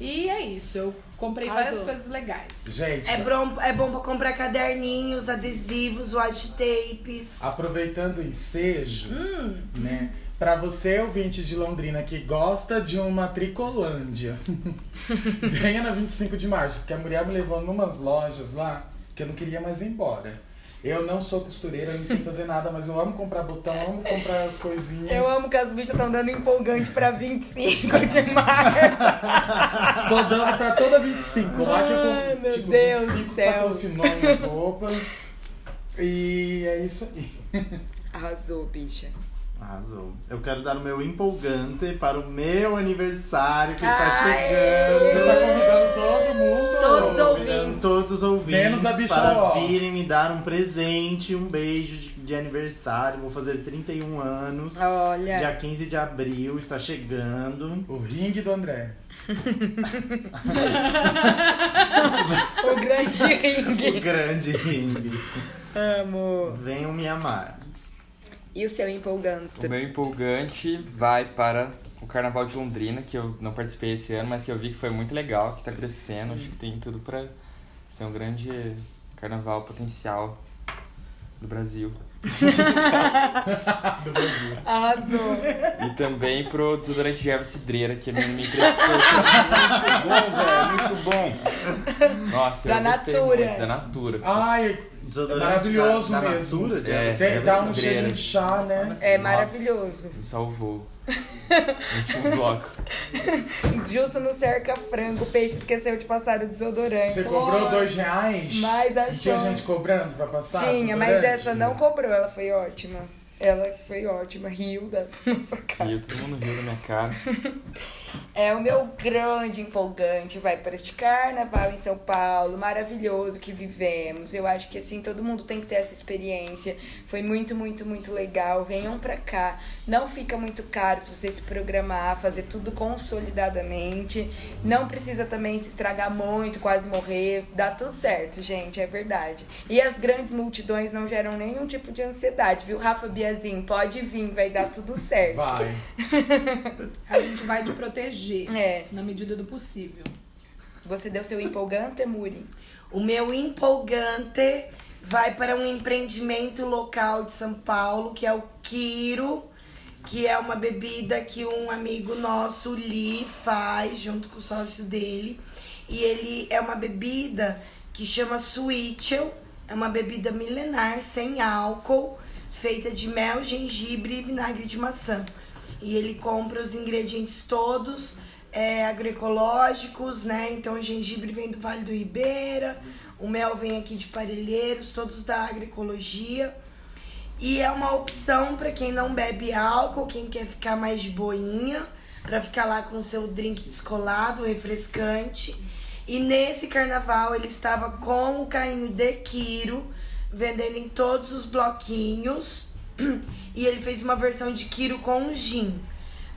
E é isso. Eu comprei várias Arrasou. coisas legais. Gente, É bom, é bom pra comprar caderninhos, adesivos, watch tapes. aproveitando o ensejo, Hum. né? Pra você, ouvinte de Londrina, que gosta de uma tricolândia, venha na 25 de março, porque a Muriel me levou numas lojas lá que eu não queria mais ir embora. Eu não sou costureira, eu não sei fazer nada, mas eu amo comprar botão, amo comprar as coisinhas. Eu amo que as bichas estão dando empolgante pra 25 de março. Tô dando pra toda 25. Lá que eu Ai, com- meu tipo, Deus 25 do céu. patrocinou minhas roupas. E é isso aí. Arrasou, bicha. Arrasou. Eu quero dar o meu empolgante para o meu aniversário que está chegando. Você tá convidando todo mundo? Todos os ouvintes. Todos os ouvintes Menos a bicha para virem me dar um presente, um beijo de, de aniversário. Vou fazer 31 anos. Olha. Dia 15 de abril está chegando. O ringue do André. O grande O ringue. grande ringue. Amo. Venham me amar. E o seu empolgante? O meu empolgante vai para o Carnaval de Londrina, que eu não participei esse ano, mas que eu vi que foi muito legal, que tá crescendo. Acho que tem tudo pra ser um grande carnaval potencial do Brasil. Do Brasil. Arrasou. E também pro desodorante de erva cidreira, que a minha me emprestou. muito bom, velho, muito bom. Nossa, Da eu gostei Natura. muito, da Natura. Ai, é Desodorante maravilhoso da, da mesmo. Natura, de É. Tem, dá um cheirinho de chá, né? É Nossa, maravilhoso. Me salvou. Último bloco. Justo no cerca-frango, o peixe esqueceu de passar o desodorante. Você cobrou dois reais? Mas E tinha achou. gente cobrando pra passar? Tinha, mas essa não cobrou, ela foi ótima. Ela foi ótima, riu da nossa cara. E eu, todo mundo riu da minha cara. É o meu grande empolgante, vai para este carnaval em São Paulo, maravilhoso que vivemos. Eu acho que assim, todo mundo tem que ter essa experiência. Foi muito, muito, muito legal. Venham pra cá. Não fica muito caro se você se programar, fazer tudo consolidadamente. Não precisa também se estragar muito, quase morrer. Dá tudo certo, gente, é verdade. E as grandes multidões não geram nenhum tipo de ansiedade, viu, Rafa Biazin? Pode vir, vai dar tudo certo. Vai. A gente vai te proteger. É. Na medida do possível. Você deu seu empolgante, Muri? O meu empolgante vai para um empreendimento local de São Paulo, que é o Quiro, que é uma bebida que um amigo nosso, o Li, faz junto com o sócio dele. E ele é uma bebida que chama Switchel, é uma bebida milenar, sem álcool, feita de mel, gengibre e vinagre de maçã. E ele compra os ingredientes todos é, agroecológicos, né? Então o gengibre vem do Vale do Ribeira, o mel vem aqui de Parelheiros, todos da agroecologia. E é uma opção para quem não bebe álcool, quem quer ficar mais de boinha, para ficar lá com o seu drink descolado, refrescante. E nesse carnaval ele estava com o carrinho de Quiro, vendendo em todos os bloquinhos. E ele fez uma versão de Quiro com gin.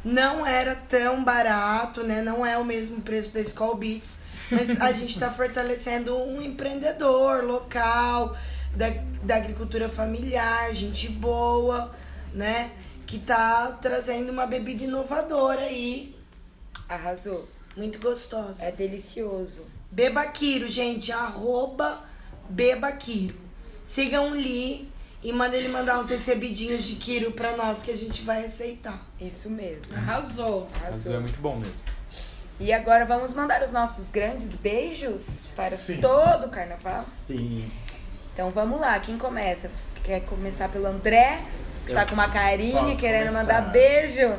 Não era tão barato, né? Não é o mesmo preço da Skull Beats. Mas a gente está fortalecendo um empreendedor local, da, da agricultura familiar, gente boa, né? Que tá trazendo uma bebida inovadora aí, Arrasou. muito gostosa. É delicioso. Bebaquiro, gente, arroba Bebaquiro. Sigam o Li e manda ele mandar uns recebidinhos de Quiro pra nós que a gente vai aceitar. Isso mesmo. Arrasou. É Arrasou. muito bom mesmo. E agora vamos mandar os nossos grandes beijos para Sim. todo o carnaval. Sim. Então vamos lá, quem começa? Quer começar pelo André? Que está com uma carinha querendo começar. mandar beijo.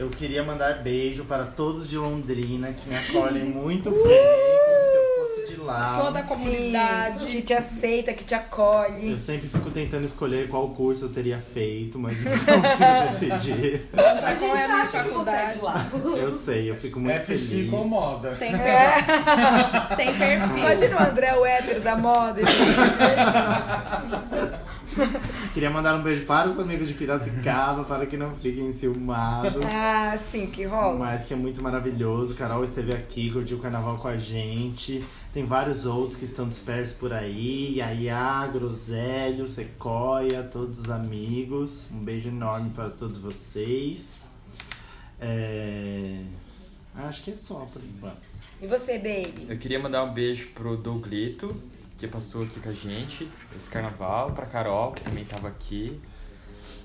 Eu queria mandar beijo para todos de Londrina que me acolhem muito bem, como se eu fosse de lá. Toda a comunidade. Sim, que te aceita, que te acolhe. Eu sempre fico tentando escolher qual curso eu teria feito, mas não consigo decidir. Mas qual é a minha acha que você é de lá. Eu sei, eu fico muito FC feliz. incomoda. Tem, per... Tem perfil. Imagina o André, o hétero da moda. Queria mandar um beijo para os amigos de Piracicaba, para que não fiquem enciumados. ah, sim, que rola. Mas que é muito maravilhoso. Carol esteve aqui, curtiu o carnaval com a gente. Tem vários outros que estão dispersos por aí. Yaya, Grosélio, Sequoia, todos os amigos. Um beijo enorme para todos vocês. É... Acho que é só por enquanto. E você, baby? Eu queria mandar um beijo pro Douglito, que passou aqui com a gente esse carnaval, pra Carol, que também tava aqui.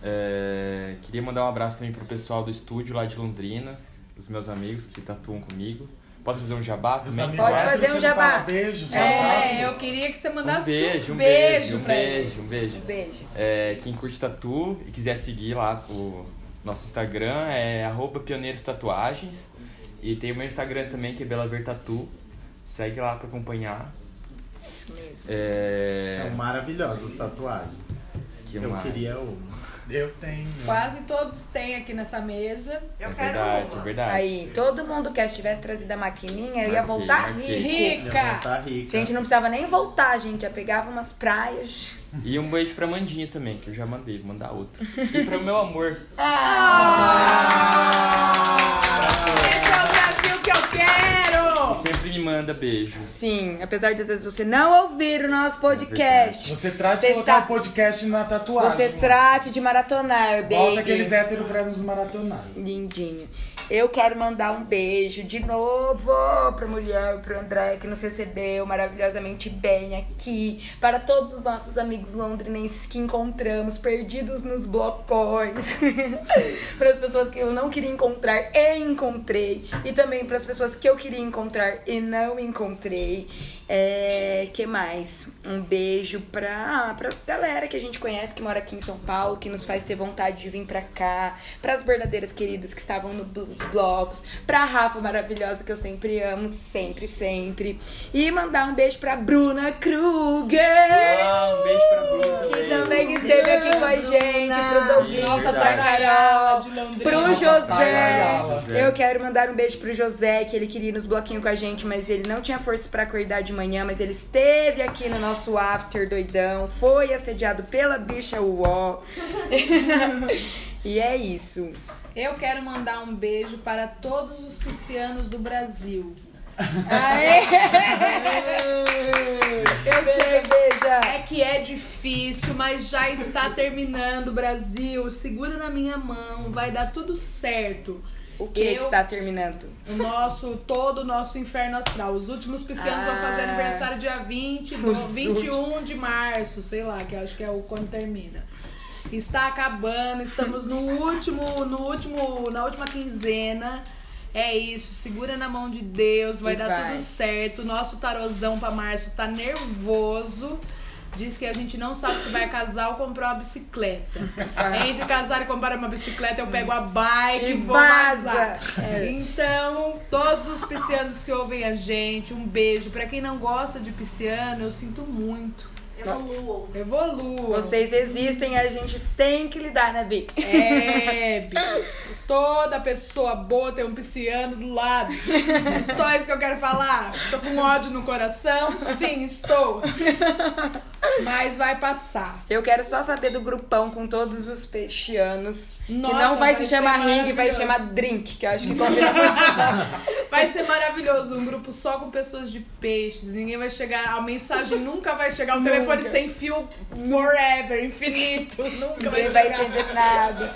É, queria mandar um abraço também pro pessoal do estúdio lá de Londrina, os meus amigos que tatuam comigo. Posso fazer um jabá também? Pode fazer um jabá. fala Beijo. É, eu queria que você Um mandasse beijo, um beijo, beijo, um beijo, um beijo. Beijo. É, quem curte tatu e quiser seguir lá o nosso Instagram é arroba pioneiros tatuagens. E tem o meu Instagram também, que é Bela Ver Tatu. Segue lá pra acompanhar. Isso mesmo. É... São maravilhosas tatuagens. que eu mais? queria uma. Eu tenho. Quase todos têm aqui nessa mesa. Eu é quero verdade, uma. é verdade. Aí, todo mundo quer, se tivesse trazido a maquininha, eu ia voltar marquei. rico. Rica! Tá rica. Gente, não precisava nem voltar, gente. Já pegava umas praias. E um beijo pra Mandinha também, que eu já mandei, vou mandar outra. E pro meu amor. Esse é o Brasil que eu quero! Sempre me manda beijo. Sim, apesar de às vezes você não ouvir o nosso podcast, Você Você de colocar está- o podcast na tatuagem. você trate de maratonar, baby. Bota aqueles héteros pra nos maratonar. Lindinho. Eu quero mandar um beijo de novo pra mulher, pro André, que nos recebeu maravilhosamente bem aqui. Para todos os nossos amigos londrinenses que encontramos, perdidos nos blocões. para as pessoas que eu não queria encontrar e encontrei. E também para as pessoas que eu queria encontrar e não encontrei. É, que mais? Um beijo pra, pra galera que a gente conhece, que mora aqui em São Paulo, que nos faz ter vontade de vir pra cá. Pras verdadeiras queridas que estavam no- nos blocos. Pra Rafa maravilhosa, que eu sempre amo, sempre, sempre. E mandar um beijo pra Bruna Kruger. Ah, um beijo pra Bruna Que também. também esteve aqui com a gente, pro Nossa, pra. Carol, pro Nossa, José. Eu quero mandar um beijo pro José, que ele queria ir nos bloquinhos com a gente, mas ele não tinha força pra acordar de manhã, mas ele esteve aqui no nosso after doidão, foi assediado pela bicha Uó. e é isso. Eu quero mandar um beijo para todos os piscianos do Brasil. Aê! Eu sei, beija. É que é difícil, mas já está terminando, Brasil. Segura na minha mão, vai dar tudo certo. O que que Eu- está terminando? O nosso, todo o nosso inferno astral. Os últimos piscianos vão fazer Ah. aniversário dia 20, Os no 21 de março, sei lá, que acho que é o quando termina. Está acabando, estamos no último, no último, na última quinzena. É isso, segura na mão de Deus, vai E dar vai. tudo certo. Nosso tarozão pra março tá nervoso. Diz que a gente não sabe se vai casar ou comprar uma bicicleta. Entre casar e comprar uma bicicleta, eu pego a bike E vou vaza. vazar. É. Então, todos os piscianos que ouvem a gente, um beijo. Pra quem não gosta de pisciano, eu sinto muito. Evoluam. Evolua. Vocês existem, a gente tem que lidar, né, Bi? É, Bi. Toda pessoa boa tem um pisciano do lado. É só isso que eu quero falar. Tô com ódio no coração? Sim, estou. Mas vai passar. Eu quero só saber do grupão com todos os peixianos. que Nossa, não vai, vai se chamar ringue, vai se chamar drink, que eu acho que combina muito. Vai ser maravilhoso. Um grupo só com pessoas de peixes. Ninguém vai chegar. A mensagem nunca vai chegar. O telefone sem fio forever, infinito. Nunca vai vai entender nada.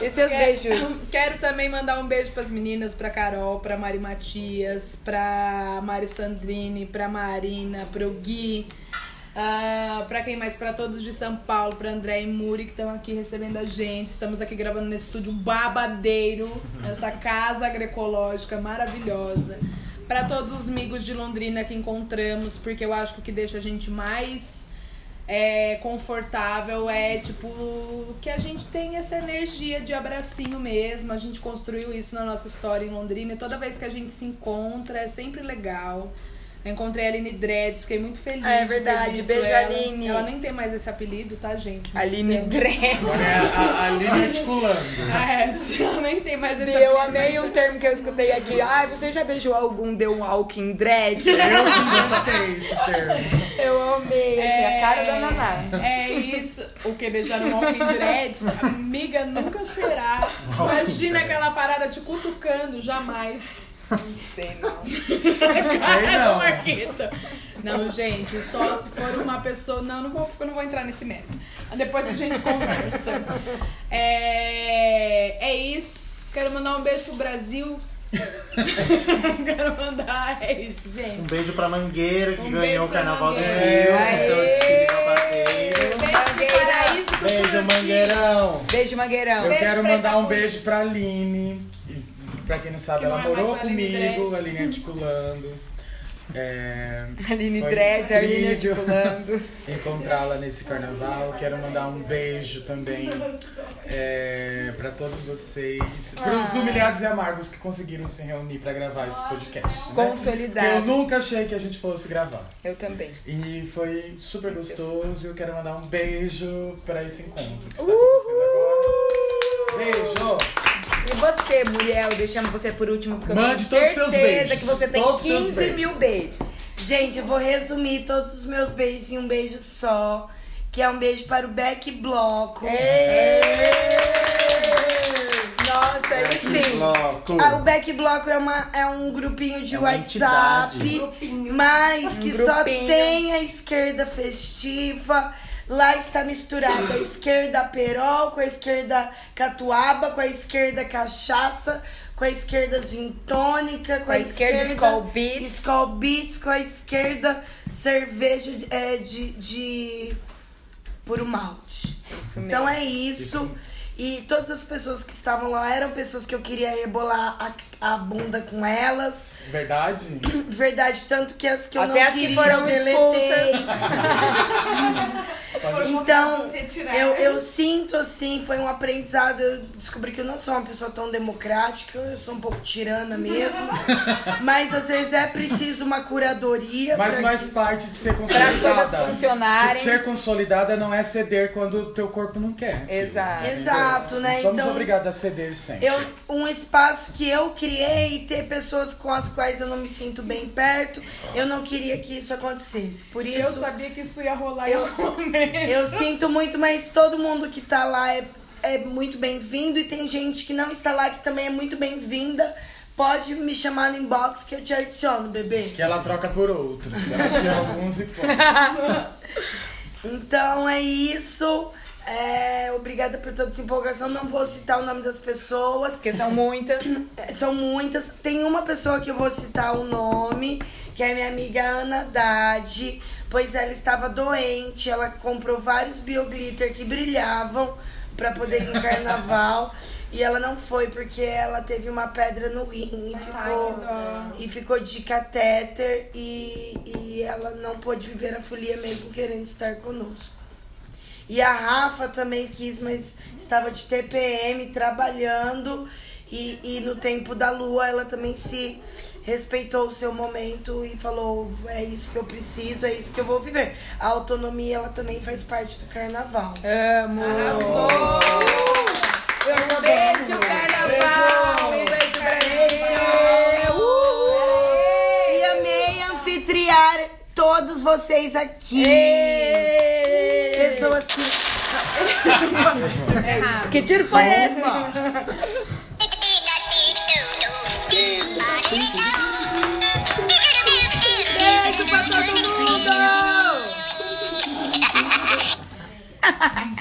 E seus Quero- beijos? Quero também mandar um beijo pras meninas, pra Carol, pra Mari Matias, pra Mari Sandrine, pra Marina, pro Gui. ah, pra quem mais? Pra todos de São Paulo, pra André e Muri que estão aqui recebendo a gente. Estamos aqui gravando nesse estúdio babadeiro, nessa casa agroecológica maravilhosa. Pra todos os amigos de Londrina que encontramos, porque eu acho que o que deixa a gente mais é, confortável é tipo que a gente tem essa energia de abracinho mesmo. A gente construiu isso na nossa história em Londrina e toda vez que a gente se encontra é sempre legal. Eu encontrei a Aline Dreads, fiquei muito feliz. É de ter verdade, visto beijo, ela. Aline. Ela nem tem mais esse apelido, tá, gente? Aline Dredd. É a, Aline articulando. É, ela nem tem mais esse Bi, eu apelido. amei um termo que eu escutei aqui. Ai, você já beijou algum The Walking Dread? Eu inventei esse termo. Eu amei, achei a cara da Naná. É isso. O que beijar um Walking Dreads, amiga, nunca será. Imagina aquela parada te cutucando, jamais. Não sei, não. Cara não. Não, gente, só se for uma pessoa. Não, não vou, eu não vou entrar nesse método. Depois a gente conversa. É, é isso. Quero mandar um beijo pro Brasil. Quero mandar. É isso, Um gente. beijo pra Mangueira, que Um ganhou o Carnaval do Rio. Beijo. Mangueirão. Beijo, Mangueirão. Eu Beijo quero mandar um beijo pra Aline. Pra quem não sabe, Que ela não é morou comigo, Aline articulando. É, Aline Dredd, Aline articulando. encontrá-la nesse carnaval. Quero mandar um beijo também é, para todos vocês, para os Ah. humilhados e amargos que conseguiram se reunir para gravar esse podcast. né? Que eu Consolidado. nunca achei que a gente fosse gravar. Eu também. E foi super gostoso. Eu quero mandar um beijo para esse encontro que está acontecendo agora. Beijo. E você, Muriel, deixamos você por último, porque eu Mande tenho todos os seus certeza beijos. que você tem Todos os seus 15 beijos. mil beijos. Gente, eu vou resumir todos os meus beijos em um beijo só. Que é um beijo para o Beck Bloco. Nossa, aí sim. Bloco. Ah, o Back Bloco é, uma, é um grupinho de É uma WhatsApp, entidade. mas que só grupinho. tem a esquerda festiva. Lá está misturada a esquerda perol com a esquerda catuaba, com a esquerda cachaça, com a esquerda gin tônica, com, Com a esquerda Skol Beats. Skol Beats, com a esquerda cerveja é, de, de puro malte. Isso mesmo. Então é isso. E todas as pessoas que estavam lá eram pessoas que eu queria rebolar a, a bunda com elas. Verdade? Verdade, tanto que as que eu Até não as que queria foram eu deletei. Então, eu, eu sinto assim, foi um aprendizado. Eu descobri que eu não sou uma pessoa tão democrática, eu sou um pouco tirana mesmo. Mas às vezes é preciso uma curadoria. Mas faz que- parte de ser Para as consolidada. funcionarem. Tipo, ser consolidada não é ceder quando o teu corpo não quer. Exato. Exato, né? Somos Então, obrigados a ceder sempre. Eu, um espaço que eu criei, ter pessoas com as quais eu não me sinto bem perto, eu não queria que isso acontecesse. Por Eu isso, sabia que isso ia rolar Eu- em algum momento. eu sinto muito, mas todo mundo que tá lá é, é muito bem-vindo e tem gente que não está lá que também é muito bem-vinda. Pode me chamar no inbox que eu te adiciono, bebê. Que ela troca por outros. Ela tira alguns e. Então é isso. É, obrigada por toda essa empolgação. Não vou citar o nome das pessoas. Porque são muitas. É, São muitas. Tem uma pessoa que eu vou citar o nome, que é minha amiga Ana Haddad, pois ela estava doente. Ela comprou vários bioglitter que brilhavam para poder ir no carnaval. E ela não foi porque ela teve uma pedra no rim e ficou, e ficou de catéter e, e ela não pôde viver a folia mesmo querendo estar conosco. E a Rafa também quis, mas estava de TPM trabalhando. E, e no tempo da lua ela também se respeitou o seu momento e falou: é isso que eu preciso, é isso que eu vou viver. A autonomia ela também faz parte do carnaval. Amo. Arrasou! Um beijo, carnaval. Um beijo, Brasil. Uhul. E amei anfitriar todos vocês aqui. Ei! Pessoas que. É que tiro foi esse? Beijo pra todo mundo!